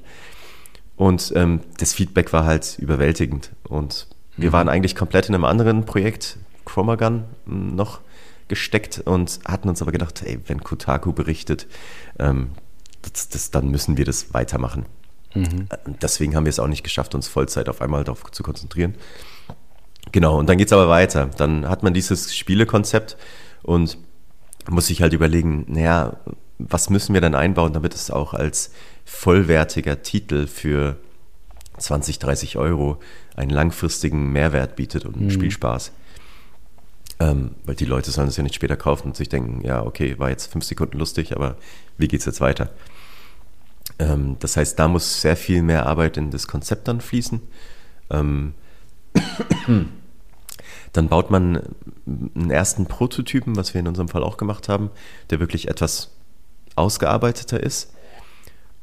Und ähm, das Feedback war halt überwältigend. Und wir waren eigentlich komplett in einem anderen Projekt, Chromagun, m, noch gesteckt und hatten uns aber gedacht, ey, wenn Kotaku berichtet, ähm, das, das, dann müssen wir das weitermachen. Und Deswegen haben wir es auch nicht geschafft, uns Vollzeit auf einmal darauf zu konzentrieren. Genau, und dann geht es aber weiter. Dann hat man dieses Spielekonzept und muss sich halt überlegen, naja, was müssen wir dann einbauen, damit es auch als vollwertiger Titel für 20, 30 Euro einen langfristigen Mehrwert bietet und einen Spielspaß. Ähm, weil die Leute sollen es ja nicht später kaufen und sich denken, ja, okay, war jetzt fünf Sekunden lustig, aber wie geht's jetzt weiter? Ähm, das heißt, da muss sehr viel mehr Arbeit in das Konzept dann fließen. Ähm, dann baut man einen ersten Prototypen, was wir in unserem Fall auch gemacht haben, der wirklich etwas ausgearbeiteter ist.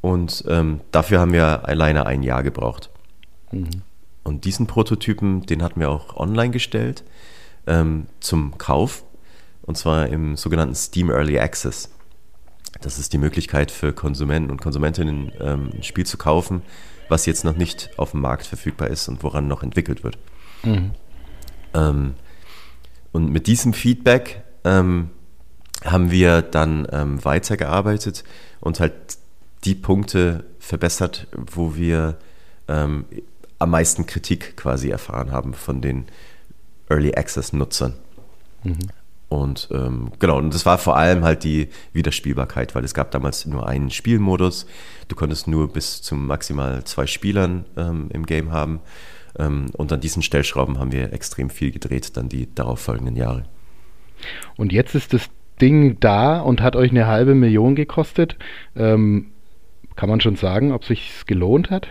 Und ähm, dafür haben wir alleine ein Jahr gebraucht. Und diesen Prototypen, den hatten wir auch online gestellt ähm, zum Kauf. Und zwar im sogenannten Steam Early Access. Das ist die Möglichkeit für Konsumenten und Konsumentinnen, ähm, ein Spiel zu kaufen, was jetzt noch nicht auf dem Markt verfügbar ist und woran noch entwickelt wird. Ähm, und mit diesem Feedback ähm, haben wir dann ähm, weitergearbeitet und halt die Punkte verbessert, wo wir ähm, am meisten Kritik quasi erfahren haben von den Early Access Nutzern. Und ähm, genau, und das war vor allem halt die Wiederspielbarkeit, weil es gab damals nur einen Spielmodus. Du konntest nur bis zu maximal zwei Spielern ähm, im Game haben. Ähm, und an diesen Stellschrauben haben wir extrem viel gedreht, dann die darauffolgenden Jahre. Und jetzt ist das Ding da und hat euch eine halbe Million gekostet. Ähm, kann man schon sagen, ob sich gelohnt hat?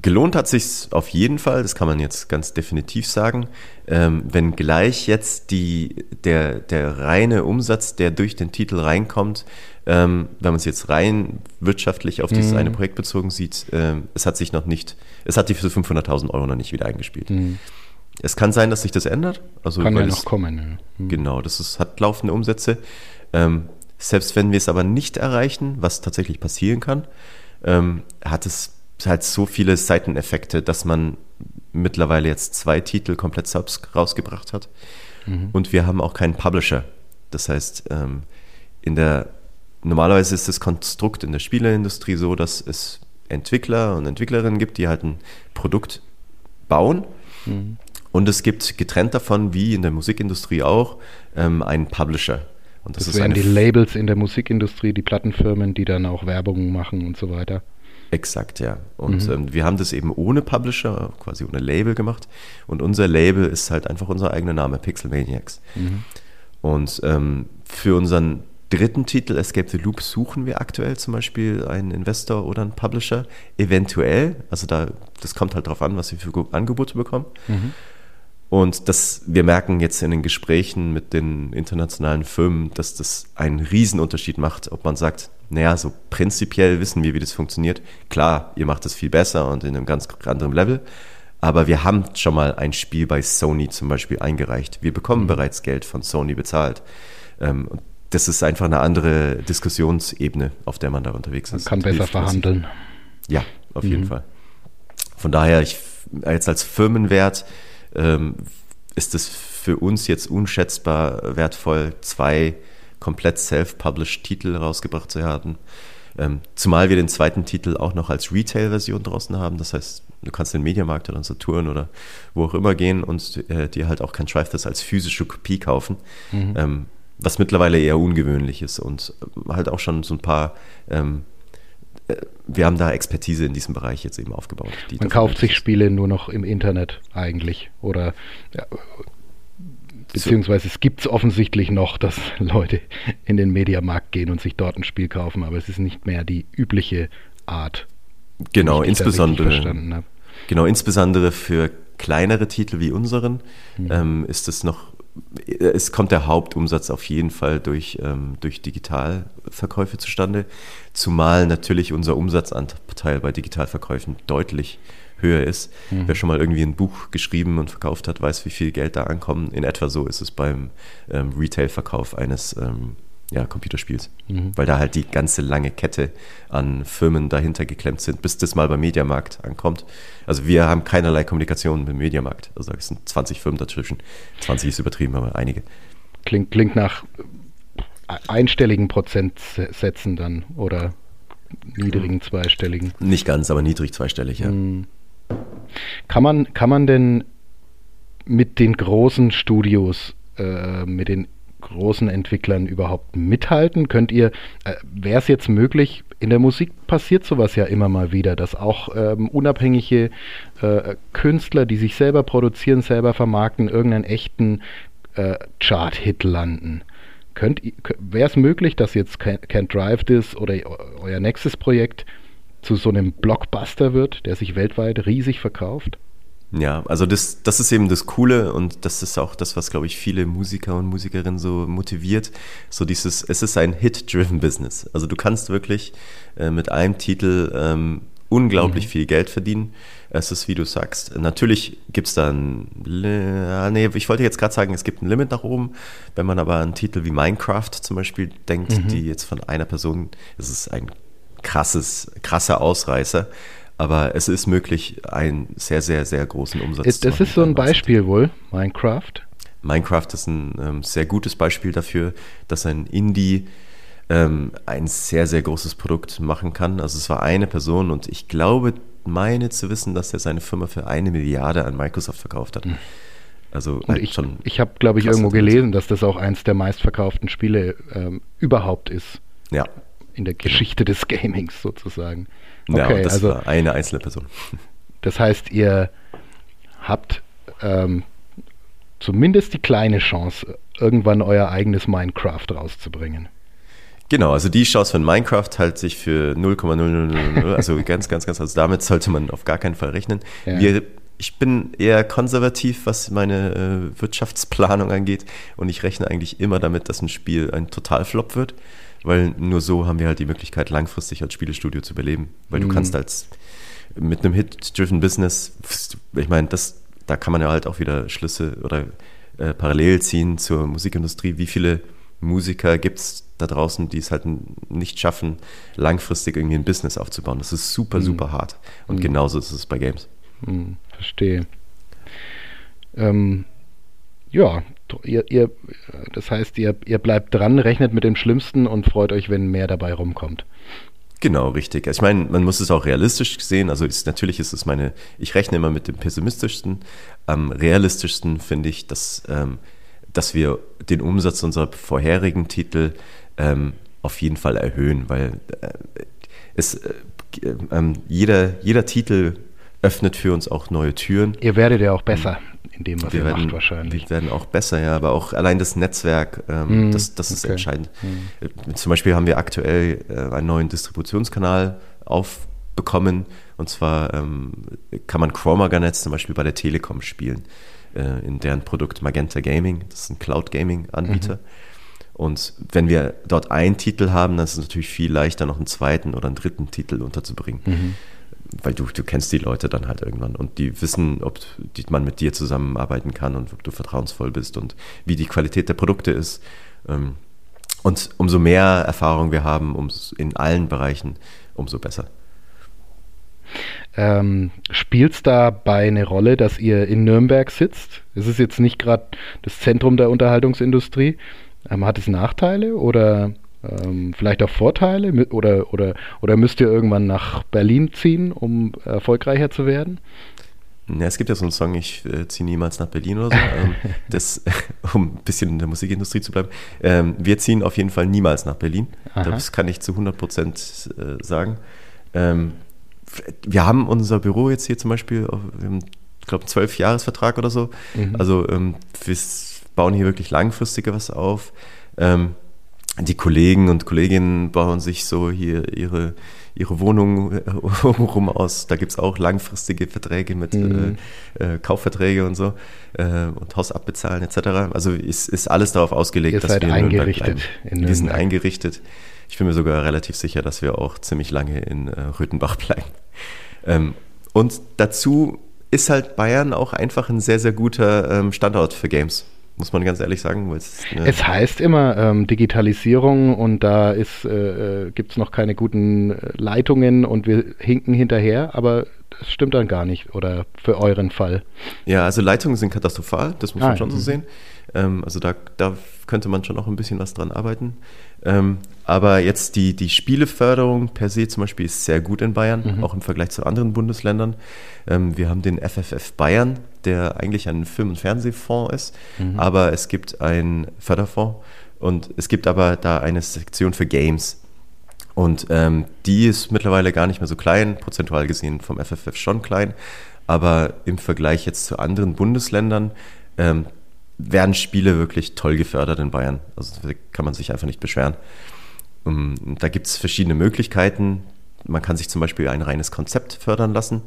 Gelohnt hat sich auf jeden Fall, das kann man jetzt ganz definitiv sagen. Ähm, wenn gleich jetzt die, der, der reine Umsatz, der durch den Titel reinkommt, ähm, wenn man es jetzt rein wirtschaftlich auf dieses eine Projekt bezogen sieht, ähm, es hat sich noch nicht, es hat die für 500.000 Euro noch nicht wieder eingespielt. Es kann sein, dass sich das ändert. Also, kann ja noch kommen. Ja. Mhm. Genau, das ist, hat laufende Umsätze. Ähm, selbst wenn wir es aber nicht erreichen, was tatsächlich passieren kann, ähm, hat es halt so viele Seiteneffekte, dass man mittlerweile jetzt zwei Titel komplett selbst rausgebracht hat. Mhm. Und wir haben auch keinen Publisher. Das heißt, ähm, in der normalerweise ist das Konstrukt in der Spieleindustrie so, dass es Entwickler und Entwicklerinnen gibt, die halt ein Produkt bauen. Mhm. Und es gibt getrennt davon, wie in der Musikindustrie auch, ähm, einen Publisher. Und das, das wären die Labels in der Musikindustrie, die Plattenfirmen, die dann auch Werbung machen und so weiter. Exakt, ja. Und mhm. ähm, wir haben das eben ohne Publisher, quasi ohne Label gemacht. Und unser Label ist halt einfach unser eigener Name, Pixel Maniacs. Mhm. Und ähm, für unseren dritten Titel, Escape the Loop, suchen wir aktuell zum Beispiel einen Investor oder einen Publisher. Eventuell, also da, das kommt halt darauf an, was wir für Angebote bekommen. Mhm. Und das, wir merken jetzt in den Gesprächen mit den internationalen Firmen, dass das einen Riesenunterschied macht, ob man sagt, naja, so prinzipiell wissen wir, wie das funktioniert. Klar, ihr macht das viel besser und in einem ganz anderen Level. Aber wir haben schon mal ein Spiel bei Sony zum Beispiel eingereicht. Wir bekommen mhm. bereits Geld von Sony bezahlt. Ähm, das ist einfach eine andere Diskussionsebene, auf der man da unterwegs ist. Man kann besser verhandeln. Ja, auf mhm. jeden Fall. Von daher, ich, jetzt als Firmenwert ähm, ist es für uns jetzt unschätzbar wertvoll, zwei komplett self-published Titel rausgebracht zu haben. Ähm, zumal wir den zweiten Titel auch noch als Retail-Version draußen haben. Das heißt, du kannst in den Mediamarkt oder Saturn oder wo auch immer gehen und äh, dir halt auch kein Drive als physische Kopie kaufen. Mhm. Ähm, was mittlerweile eher ungewöhnlich ist und halt auch schon so ein paar ähm, äh, wir haben da Expertise in diesem Bereich jetzt eben aufgebaut. Man kauft sich Spiele nur noch im Internet eigentlich oder ja, Beziehungsweise es gibt es offensichtlich noch, dass Leute in den Mediamarkt gehen und sich dort ein Spiel kaufen, aber es ist nicht mehr die übliche Art. Genau, insbesondere. Genau, insbesondere für kleinere Titel wie unseren mhm. ähm, ist es noch, es kommt der Hauptumsatz auf jeden Fall durch, ähm, durch Digitalverkäufe zustande, zumal natürlich unser Umsatzanteil bei Digitalverkäufen deutlich höher ist. Mhm. Wer schon mal irgendwie ein Buch geschrieben und verkauft hat, weiß, wie viel Geld da ankommt. In etwa so ist es beim ähm, Retail-Verkauf eines ähm, ja, Computerspiels. Mhm. Weil da halt die ganze lange Kette an Firmen dahinter geklemmt sind, bis das mal beim Mediamarkt ankommt. Also wir haben keinerlei Kommunikation mit dem Mediamarkt. Also es sind 20 Firmen dazwischen. 20 ist übertrieben, aber einige. Klingt, klingt nach einstelligen Prozentsätzen dann oder niedrigen zweistelligen. Nicht ganz, aber niedrig zweistellig, ja. Mhm. Kann man, kann man denn mit den großen Studios, äh, mit den großen Entwicklern überhaupt mithalten? Könnt ihr, äh, wäre es jetzt möglich, in der Musik passiert sowas ja immer mal wieder, dass auch ähm, unabhängige äh, Künstler, die sich selber produzieren, selber vermarkten, irgendeinen echten äh, Chart-Hit landen. Wäre es möglich, dass jetzt Can't Drive This oder euer nächstes Projekt zu so einem Blockbuster wird, der sich weltweit riesig verkauft? Ja, also das, das ist eben das Coole und das ist auch das, was, glaube ich, viele Musiker und Musikerinnen so motiviert. So dieses, es ist ein Hit-driven Business. Also du kannst wirklich äh, mit einem Titel ähm, unglaublich mhm. viel Geld verdienen. Es ist, wie du sagst, natürlich gibt es da ein, nee, ich wollte jetzt gerade sagen, es gibt ein Limit nach oben. Wenn man aber an Titel wie Minecraft zum Beispiel denkt, mhm. die jetzt von einer Person, es ist ein krasses, krasser Ausreißer. Aber es ist möglich, einen sehr, sehr, sehr großen Umsatz ist, zu machen. Das ist so ein Beispiel wohl, Minecraft. Minecraft ist ein ähm, sehr gutes Beispiel dafür, dass ein Indie ähm, ein sehr, sehr großes Produkt machen kann. Also es war eine Person und ich glaube, meine zu wissen, dass er seine Firma für eine Milliarde an Microsoft verkauft hat. Hm. Also halt ich, schon ich habe, glaube ich, irgendwo gelesen, dass das auch eins der meistverkauften Spiele ähm, überhaupt ist. Ja, in der Geschichte des Gamings sozusagen. Okay, ja, das also, war eine einzelne Person. Das heißt, ihr habt ähm, zumindest die kleine Chance, irgendwann euer eigenes Minecraft rauszubringen. Genau, also die Chance von Minecraft hält sich für 0,0000, also ganz, ganz, ganz, also damit sollte man auf gar keinen Fall rechnen. Ja. Wir, ich bin eher konservativ, was meine äh, Wirtschaftsplanung angeht und ich rechne eigentlich immer damit, dass ein Spiel ein Totalflop wird weil nur so haben wir halt die Möglichkeit, langfristig als Spielestudio zu überleben. Weil mhm. du kannst als mit einem Hit-driven Business, ich meine, das da kann man ja halt auch wieder Schlüsse oder äh, parallel ziehen zur Musikindustrie. Wie viele Musiker gibt es da draußen, die es halt nicht schaffen, langfristig irgendwie ein Business aufzubauen? Das ist super, mhm. super hart. Und mhm. genauso ist es bei Games. Mhm, verstehe. Ähm, ja, ihr, ihr, das heißt, ihr, ihr bleibt dran, rechnet mit dem Schlimmsten und freut euch, wenn mehr dabei rumkommt. Genau, richtig. Ich meine, man muss es auch realistisch sehen. Also ist, natürlich ist es meine, ich rechne immer mit dem pessimistischsten. Am realistischsten finde ich, dass, ähm, dass wir den Umsatz unserer vorherigen Titel ähm, auf jeden Fall erhöhen, weil äh, es, äh, äh, jeder, jeder Titel öffnet für uns auch neue Türen. Ihr werdet ja auch besser in dem, was wir ihr werden, macht wahrscheinlich. Wir werden auch besser, ja, aber auch allein das Netzwerk, ähm, mm, das, das ist okay. entscheidend. Mm. Zum Beispiel haben wir aktuell äh, einen neuen Distributionskanal aufbekommen und zwar ähm, kann man Chromaga-Netz zum Beispiel bei der Telekom spielen, äh, in deren Produkt Magenta Gaming, das ist ein Cloud-Gaming-Anbieter. Mhm. Und wenn wir dort einen Titel haben, dann ist es natürlich viel leichter, noch einen zweiten oder einen dritten Titel unterzubringen. Mhm weil du, du kennst die Leute dann halt irgendwann und die wissen, ob die, man mit dir zusammenarbeiten kann und ob du vertrauensvoll bist und wie die Qualität der Produkte ist. Ähm, und umso mehr Erfahrung wir haben umso, in allen Bereichen, umso besser. Ähm, Spielt es dabei eine Rolle, dass ihr in Nürnberg sitzt? Es ist jetzt nicht gerade das Zentrum der Unterhaltungsindustrie. Ähm, hat es Nachteile oder ähm, vielleicht auch Vorteile oder, oder, oder müsst ihr irgendwann nach Berlin ziehen, um erfolgreicher zu werden? Ja, es gibt ja so einen Song, ich äh, ziehe niemals nach Berlin oder so, ähm, das, um ein bisschen in der Musikindustrie zu bleiben. Ähm, wir ziehen auf jeden Fall niemals nach Berlin. Aha. Das kann ich zu 100 Prozent äh, sagen. Ähm, wir haben unser Büro jetzt hier zum Beispiel, wir haben, ich glaube, einen Zwölf-Jahres-Vertrag oder so. Mhm. Also ähm, wir bauen hier wirklich langfristig was auf. Ähm, die Kollegen und Kolleginnen bauen sich so hier ihre, ihre Wohnung äh, rum aus. Da gibt es auch langfristige Verträge mit mhm. äh, äh, Kaufverträge und so äh, und Haus abbezahlen etc. Also ist, ist alles darauf ausgelegt, Ihr dass wir eingerichtet in Wir sind eingerichtet. Ich bin mir sogar relativ sicher, dass wir auch ziemlich lange in äh, Röthenbach bleiben. Ähm, und dazu ist halt Bayern auch einfach ein sehr, sehr guter ähm, Standort für Games muss man ganz ehrlich sagen. Ne es heißt immer ähm, Digitalisierung und da äh, äh gibt es noch keine guten äh, Leitungen und wir hinken hinterher, aber das stimmt dann gar nicht oder für euren Fall. Ja, also Leitungen sind katastrophal, das muss ah, man schon so sehen. Ähm, also da, da könnte man schon auch ein bisschen was dran arbeiten. Ähm, aber jetzt die, die Spieleförderung per se zum Beispiel ist sehr gut in Bayern, mhm. auch im Vergleich zu anderen Bundesländern. Ähm, wir haben den FFF Bayern, der eigentlich ein Film- und Fernsehfonds ist, mhm. aber es gibt einen Förderfonds und es gibt aber da eine Sektion für Games. Und ähm, die ist mittlerweile gar nicht mehr so klein, prozentual gesehen vom FFF schon klein, aber im Vergleich jetzt zu anderen Bundesländern ähm, werden Spiele wirklich toll gefördert in Bayern. Also da kann man sich einfach nicht beschweren. Um, ähm, da gibt es verschiedene Möglichkeiten. Man kann sich zum Beispiel ein reines Konzept fördern lassen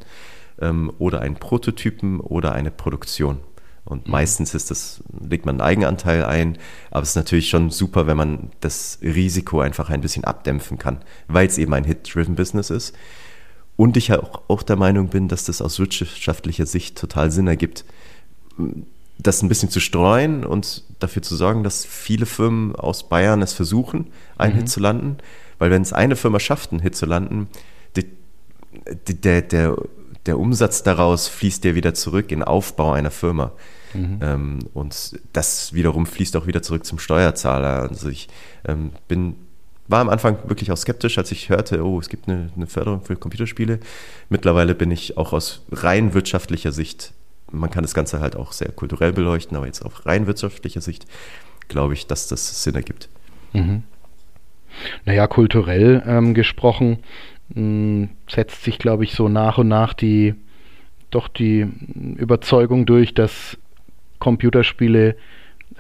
ähm, oder einen Prototypen oder eine Produktion. Und mhm. meistens ist das, legt man einen Eigenanteil ein, aber es ist natürlich schon super, wenn man das Risiko einfach ein bisschen abdämpfen kann, weil es eben ein Hit-Driven Business ist. Und ich auch, auch der Meinung bin, dass das aus wirtschaftlicher Sicht total Sinn ergibt, das ein bisschen zu streuen und dafür zu sorgen, dass viele Firmen aus Bayern es versuchen, einen mhm. Hit zu landen. Weil wenn es eine Firma schafft, einen Hit zu landen, die, die, der, der, der Umsatz daraus fließt ja wieder zurück in Aufbau einer Firma. Mhm. Ähm, und das wiederum fließt auch wieder zurück zum Steuerzahler. Also ich ähm, bin, war am Anfang wirklich auch skeptisch, als ich hörte, oh, es gibt eine, eine Förderung für Computerspiele. Mittlerweile bin ich auch aus rein wirtschaftlicher Sicht man kann das Ganze halt auch sehr kulturell beleuchten, aber jetzt auf rein wirtschaftlicher Sicht glaube ich, dass das Sinn ergibt. Mhm. Naja, kulturell ähm, gesprochen mh, hm, setzt sich, glaube ich, so nach und nach die doch die Überzeugung durch, dass Computerspiele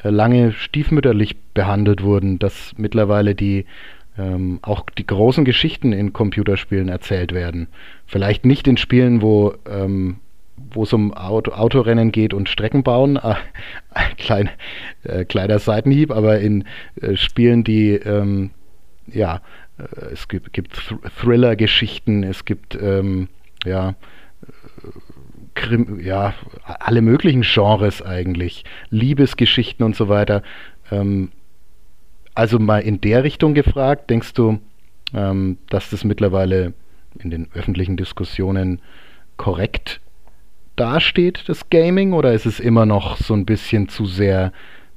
äh, lange stiefmütterlich behandelt wurden, dass mittlerweile die ähm, auch die großen Geschichten in Computerspielen erzählt werden. Vielleicht nicht in Spielen, wo ähm, wo es um Auto, Autorennen geht und Strecken bauen. Äh, klein, äh, kleiner Seitenhieb, aber in äh, Spielen, die, ähm, ja, äh, es gibt, gibt Thriller-Geschichten, es gibt, ähm, ja, ja, alle möglichen Genres eigentlich, Liebesgeschichten und so weiter. Ähm, also mal in der Richtung gefragt, denkst du, ähm, dass das mittlerweile in den öffentlichen Diskussionen korrekt dasteht, das Gaming, oder ist es immer noch so ein bisschen zu sehr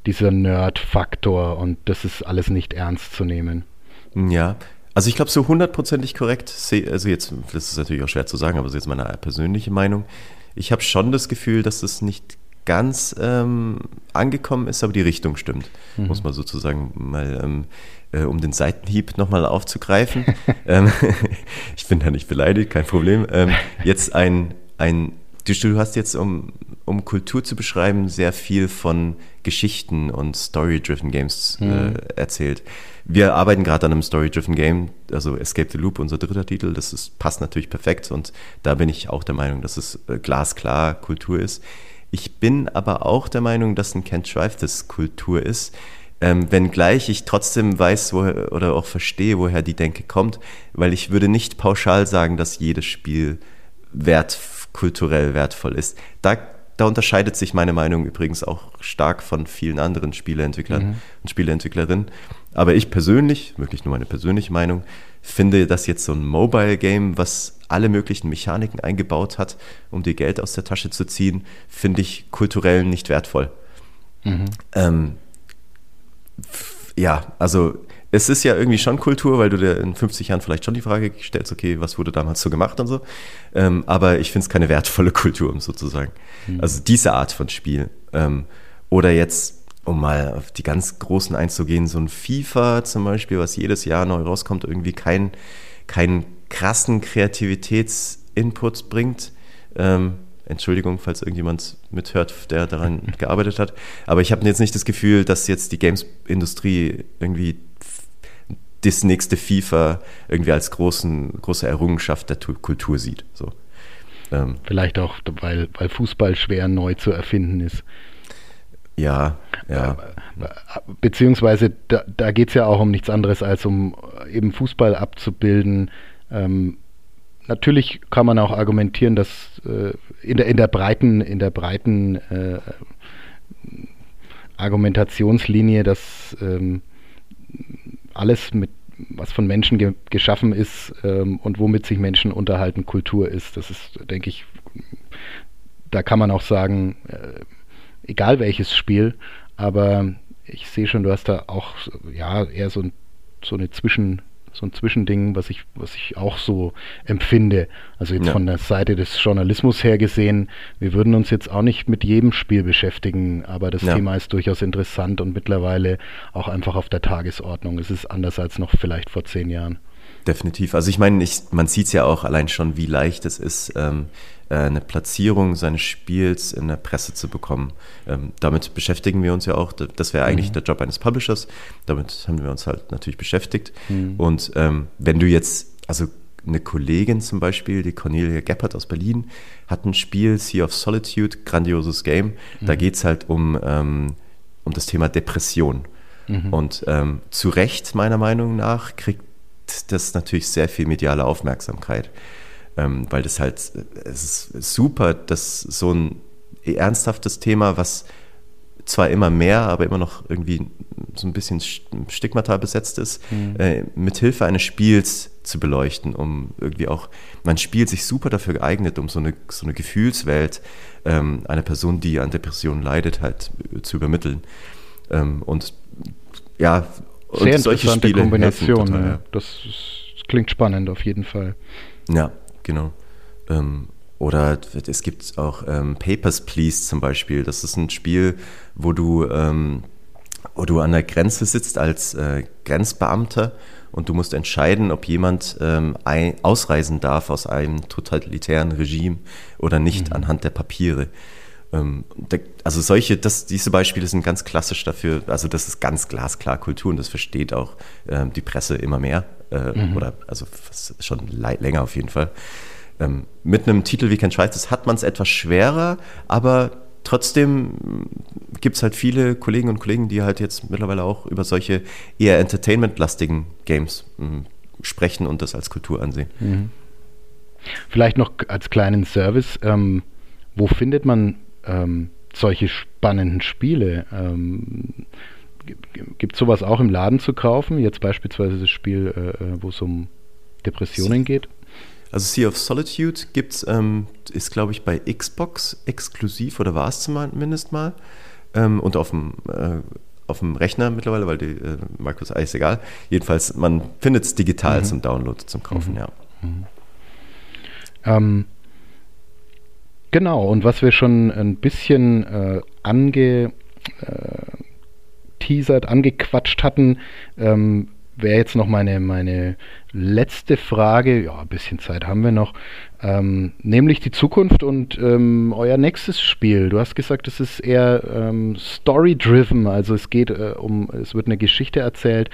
dieser Nerd-Faktor und das ist alles nicht ernst zu nehmen? Ja, also ich glaube, so hundertprozentig korrekt, also jetzt, das ist natürlich auch schwer zu sagen, aber das ist jetzt meine persönliche Meinung. Ich habe schon das Gefühl, dass es nicht ganz ähm, angekommen ist, aber die Richtung stimmt, mhm. muss man sozusagen mal, ähm, äh, um den Seitenhieb nochmal aufzugreifen. ähm, ich bin da nicht beleidigt, kein Problem. Ähm, jetzt ein, ein du hast jetzt, um, um Kultur zu beschreiben, sehr viel von Geschichten und Story-Driven Games äh, mhm. erzählt. Wir arbeiten gerade an einem Story-Driven Game, also Escape the Loop, unser dritter Titel. Das ist, passt natürlich perfekt und da bin ich auch der Meinung, dass es äh, glasklar Kultur ist. Ich bin aber auch der Meinung, dass ein Can't Drive das Kultur ist. Ähm, wenngleich ich trotzdem weiß woher, oder auch verstehe, woher die Denke kommt, weil ich würde nicht pauschal sagen, dass jedes Spiel wert, kulturell wertvoll ist. Da, da unterscheidet sich meine Meinung übrigens auch stark von vielen anderen Spieleentwicklern mhm. und Spieleentwicklerinnen. Aber ich persönlich, wirklich nur meine persönliche Meinung, finde, dass jetzt so ein Mobile-Game, was alle möglichen Mechaniken eingebaut hat, um dir Geld aus der Tasche zu ziehen, finde ich kulturell nicht wertvoll. Mhm. Ähm, ja, also es ist ja irgendwie schon Kultur, weil du dir in 50 Jahren vielleicht schon die Frage stellst, okay, was wurde damals so gemacht und so. Ähm, aber ich finde es keine wertvolle Kultur, um sozusagen. Mhm. Also diese Art von Spiel. Ähm, oder jetzt um mal auf die ganz Großen einzugehen, so ein FIFA zum Beispiel, was jedes Jahr neu rauskommt, irgendwie keinen kein krassen Kreativitätsinput bringt. Ähm, Entschuldigung, falls irgendjemand mithört, der daran gearbeitet hat. Aber ich habe jetzt nicht das Gefühl, dass jetzt die Games-Industrie irgendwie das nächste FIFA irgendwie als großen, große Errungenschaft der Kultur sieht. So. Ähm, Vielleicht auch, weil, weil Fußball schwer neu zu erfinden ist. Ja, ja. Beziehungsweise da, da geht es ja auch um nichts anderes als um eben Fußball abzubilden. Ähm, natürlich kann man auch argumentieren, dass äh, in, der, in der breiten, in der breiten äh, Argumentationslinie, dass ähm, alles mit was von Menschen ge geschaffen ist ähm, und womit sich Menschen unterhalten, Kultur ist. Das ist, denke ich, da kann man auch sagen, äh, egal welches Spiel, aber ich sehe schon, du hast da auch ja eher so, ein, so eine Zwischen, so ein Zwischending, was ich, was ich auch so empfinde. Also jetzt ja. von der Seite des Journalismus her gesehen, wir würden uns jetzt auch nicht mit jedem Spiel beschäftigen, aber das ja. Thema ist durchaus interessant und mittlerweile auch einfach auf der Tagesordnung. Es ist anders als noch vielleicht vor zehn Jahren. Definitiv. Also ich meine, ich, man sieht es ja auch allein schon, wie leicht es ist, ähm, äh, eine Platzierung seines Spiels in der Presse zu bekommen. Ähm, damit beschäftigen wir uns ja auch. Das wäre eigentlich mhm. der Job eines Publishers. Damit haben wir uns halt natürlich beschäftigt. Mhm. Und ähm, wenn du jetzt, also eine Kollegin zum Beispiel, die Cornelia Geppert aus Berlin, hat ein Spiel, Sea of Solitude, grandioses Game. Mhm. Da geht es halt um, ähm, um das Thema Depression. Mhm. Und ähm, zu Recht, meiner Meinung nach, kriegt das natürlich sehr viel mediale Aufmerksamkeit ähm, weil das halt, es ist super, dass so ein ernsthaftes Thema, was zwar immer mehr, aber immer noch irgendwie so ein bisschen Stigmata besetzt ist, mhm. äh, mit Hilfe eines Spiels zu beleuchten, um irgendwie auch, man spielt sich super dafür geeignet, um so eine, so eine Gefühlswelt ähm, einer Person, die an Depressionen leidet, halt zu übermitteln. Ähm, und ja, Sehr und solche Spiele Kombination. Total, ja. das, das klingt spannend auf jeden Fall. Ja, Genau. Ähm, oder es gibt auch ähm, Papers, Please zum Beispiel. Das ist ein Spiel, wo du, ähm, wo du an der Grenze sitzt als äh, Grenzbeamter und du musst entscheiden, ob jemand ähm, ein, ausreisen darf aus einem totalitären Regime oder nicht mhm. anhand der Papiere. Ähm, also solche, das, diese Beispiele sind ganz klassisch dafür, also das ist ganz glasklar Kultur und das versteht auch ähm, die Presse immer mehr äh, mhm. oder also schon länger auf jeden Fall. Ähm, mit einem Titel wie Ken Schweiz hat man es etwas schwerer, aber trotzdem gibt es halt viele Kollegen und Kollegen, die halt jetzt mittlerweile auch über solche eher entertainment-lastigen Games mh, sprechen und das als Kultur ansehen. Mhm. Vielleicht noch als kleinen Service. Ähm wo findet man ähm, solche spannenden Spiele? Ähm, Gibt es sowas auch im Laden zu kaufen? Jetzt beispielsweise das Spiel, äh, äh wo es um Depressionen geht? Also Sea of Solitude gibt's, ähm, ist glaube ich bei Xbox exklusiv oder war es zumindest mal. Ähm, und auf dem, äh, auf dem Rechner mittlerweile, weil die äh, Markus ist egal. Jedenfalls, man findet es digital mhm. zum Download, zum Kaufen, mhm. ja. Mhm. Ähm, genau, und was wir schon ein bisschen äh, ange äh, angeteasert, angequatscht hatten, ähm, wäre jetzt noch meine, meine letzte Frage. Ja, ein bisschen Zeit haben wir noch. Ähm, nämlich die Zukunft und ähm, euer nächstes Spiel. Du hast gesagt, es ist eher ähm, story-driven, also es geht äh, um, es wird eine Geschichte erzählt.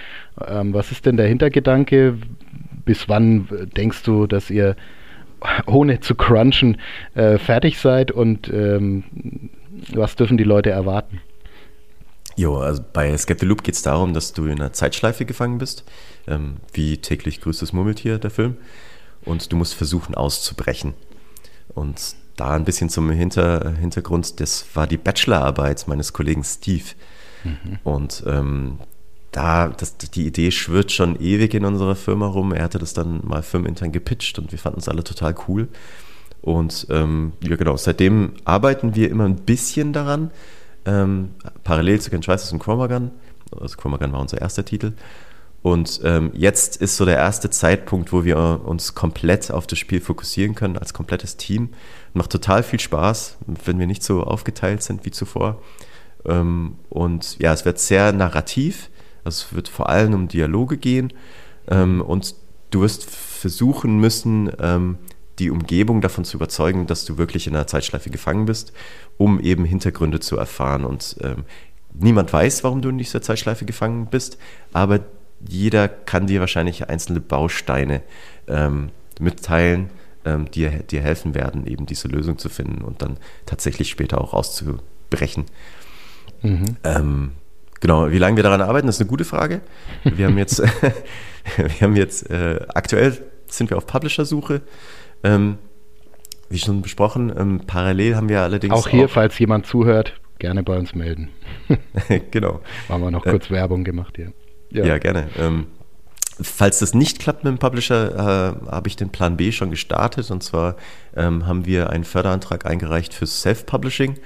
Ähm, was ist denn der Hintergedanke? Bis wann denkst du, dass ihr ohne zu crunchen äh, fertig seid und ähm, was dürfen die Leute erwarten? Jo, also bei Escape the Loop geht es darum, dass du in einer Zeitschleife gefangen bist, ähm, wie täglich grüßt das Murmeltier, der Film, und du musst versuchen auszubrechen. Und da ein bisschen zum Hinter, Hintergrund, das war die Bachelorarbeit meines Kollegen Steve. Mhm. Und ähm, da, das, die Idee schwirrt schon ewig in unserer Firma rum. Er hatte das dann mal firmenintern gepitcht und wir fanden es alle total cool. Und ähm, ja, genau, seitdem arbeiten wir immer ein bisschen daran ähm, parallel zu Ken Schweißers und Chromagun. Also Chromagun war unser erster Titel. Und ähm, jetzt ist so der erste Zeitpunkt, wo wir uns komplett auf das Spiel fokussieren können, als komplettes Team. Macht total viel Spaß, wenn wir nicht so aufgeteilt sind wie zuvor. Ähm, und ja, es wird sehr narrativ. Also es wird vor allem um Dialoge gehen. Ähm, und du wirst versuchen müssen, ähm, die Umgebung davon zu überzeugen, dass du wirklich in einer Zeitschleife gefangen bist, um eben Hintergründe zu erfahren. Und ähm, niemand weiß, warum du in dieser Zeitschleife gefangen bist, aber jeder kann dir wahrscheinlich einzelne Bausteine ähm, mitteilen, ähm, die dir helfen werden, eben diese Lösung zu finden und dann tatsächlich später auch auszubrechen. Mhm. Ähm, genau, wie lange wir daran arbeiten, ist eine gute Frage. Wir haben jetzt, wir haben jetzt äh, aktuell sind wir auf Publisher-Suche. Ähm, wie schon besprochen, ähm, parallel haben wir allerdings. Auch hier, auch, falls jemand zuhört, gerne bei uns melden. genau. Haben wir noch äh, kurz äh, Werbung gemacht hier. Ja, ja gerne. Ähm, falls das nicht klappt mit dem Publisher, äh, habe ich den Plan B schon gestartet. Und zwar ähm, haben wir einen Förderantrag eingereicht für Self-Publishing.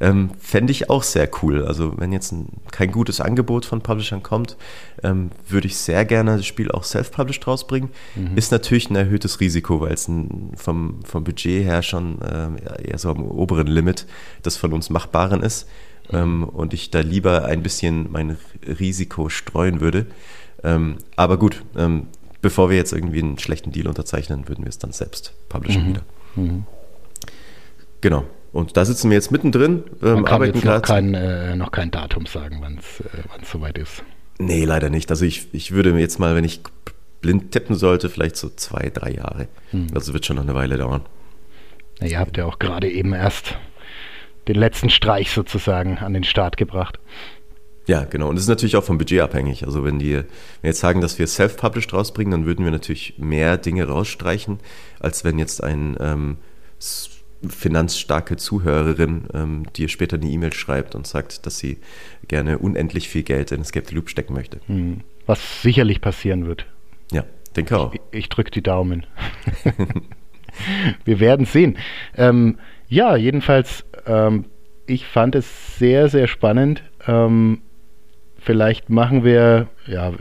Ähm, Fände ich auch sehr cool. Also wenn jetzt ein, kein gutes Angebot von Publishern kommt, ähm, würde ich sehr gerne das Spiel auch self-published rausbringen. Mhm. Ist natürlich ein erhöhtes Risiko, weil es vom, vom Budget her schon äh, eher so am oberen Limit des von uns Machbaren ist. Ähm, und ich da lieber ein bisschen mein Risiko streuen würde. Ähm, aber gut, ähm, bevor wir jetzt irgendwie einen schlechten Deal unterzeichnen, würden wir es dann selbst publishen mhm. wieder. Mhm. Genau. Und da sitzen wir jetzt mittendrin. Ähm, Man kann arbeiten jetzt noch kein, äh, noch kein Datum sagen, wann es äh, soweit ist. Nee, leider nicht. Also ich, ich würde mir jetzt mal, wenn ich blind tippen sollte, vielleicht so zwei, drei Jahre. Hm. Also wird schon noch eine Weile dauern. Na, ihr habt ja auch gerade eben erst den letzten Streich sozusagen an den Start gebracht. Ja, genau. Und das ist natürlich auch vom Budget abhängig. Also wenn die wenn wir jetzt sagen, dass wir self-published rausbringen, dann würden wir natürlich mehr Dinge rausstreichen, als wenn jetzt ein ähm, finanzstarke Zuhörerin ähm, dir später eine E-Mail schreibt und sagt, dass sie gerne unendlich viel Geld in Escape the Loop stecken möchte. Hm. Was sicherlich passieren wird. Ja, denke auch. Ich, ich drücke die Daumen. Wir werden sehen. Ähm, ja, jedenfalls, ähm, ich fand es sehr, sehr spannend. Ähm, Vielleicht machen wir ja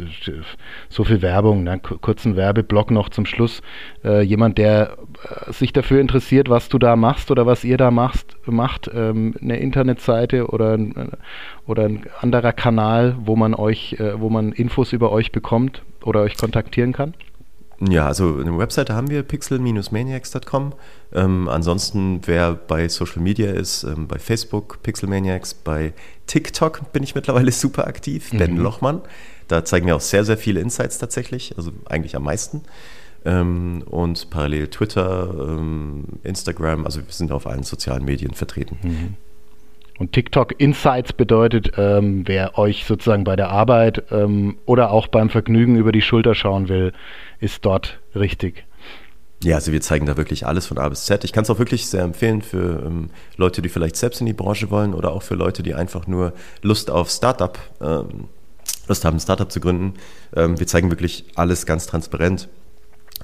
so viel Werbung, ne? kurzen Werbeblock noch zum Schluss. Äh, jemand, der äh, sich dafür interessiert, was du da machst oder was ihr da machst, macht, ähm, eine Internetseite oder, oder ein anderer Kanal, wo man euch, äh, wo man Infos über euch bekommt oder euch kontaktieren kann? Ja, also eine Webseite haben wir, pixel-maniacs.com. Ähm, ansonsten, wer bei Social Media ist, ähm, bei Facebook, Pixelmaniacs, bei TikTok bin ich mittlerweile super aktiv, mhm. Ben Lochmann. Da zeigen wir auch sehr, sehr viele Insights tatsächlich, also eigentlich am meisten. Ähm, und parallel Twitter, ähm, Instagram, also wir sind auf allen sozialen Medien vertreten. Mhm. Und TikTok Insights bedeutet, ähm, wer euch sozusagen bei der Arbeit ähm, oder auch beim Vergnügen über die Schulter schauen will, ist dort richtig. Ja, also wir zeigen da wirklich alles von A bis Z. Ich kann es auch wirklich sehr empfehlen für ähm, Leute, die vielleicht selbst in die Branche wollen oder auch für Leute, die einfach nur Lust auf Startup, ähm, Lust haben, ein Startup zu gründen. Ähm, wir zeigen wirklich alles ganz transparent.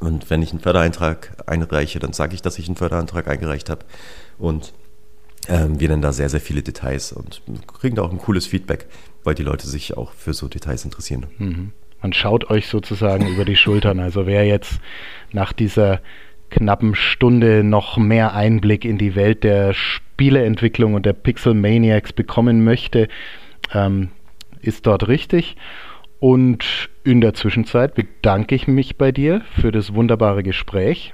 Und wenn ich einen Fördereintrag einreiche, dann sage ich, dass ich einen Förderantrag eingereicht habe. Und ähm, wir nennen da sehr, sehr viele Details und kriegen da auch ein cooles Feedback, weil die Leute sich auch für so Details interessieren. Mhm. Man schaut euch sozusagen über die Schultern. Also wer jetzt nach dieser knappen Stunde noch mehr Einblick in die Welt der Spieleentwicklung und der Pixel Maniacs bekommen möchte, ähm, ist dort richtig. Und in der Zwischenzeit bedanke ich mich bei dir für das wunderbare Gespräch.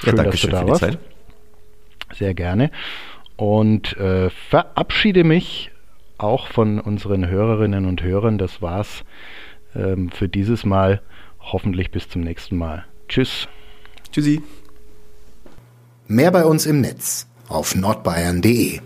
Schön, ja, danke dass du da warst. Zeit. Sehr gerne. Und äh, verabschiede mich auch von unseren Hörerinnen und Hörern. Das war's ähm, für dieses Mal. Hoffentlich bis zum nächsten Mal. Tschüss. Tschüssi. Mehr bei uns im Netz auf nordbayern.de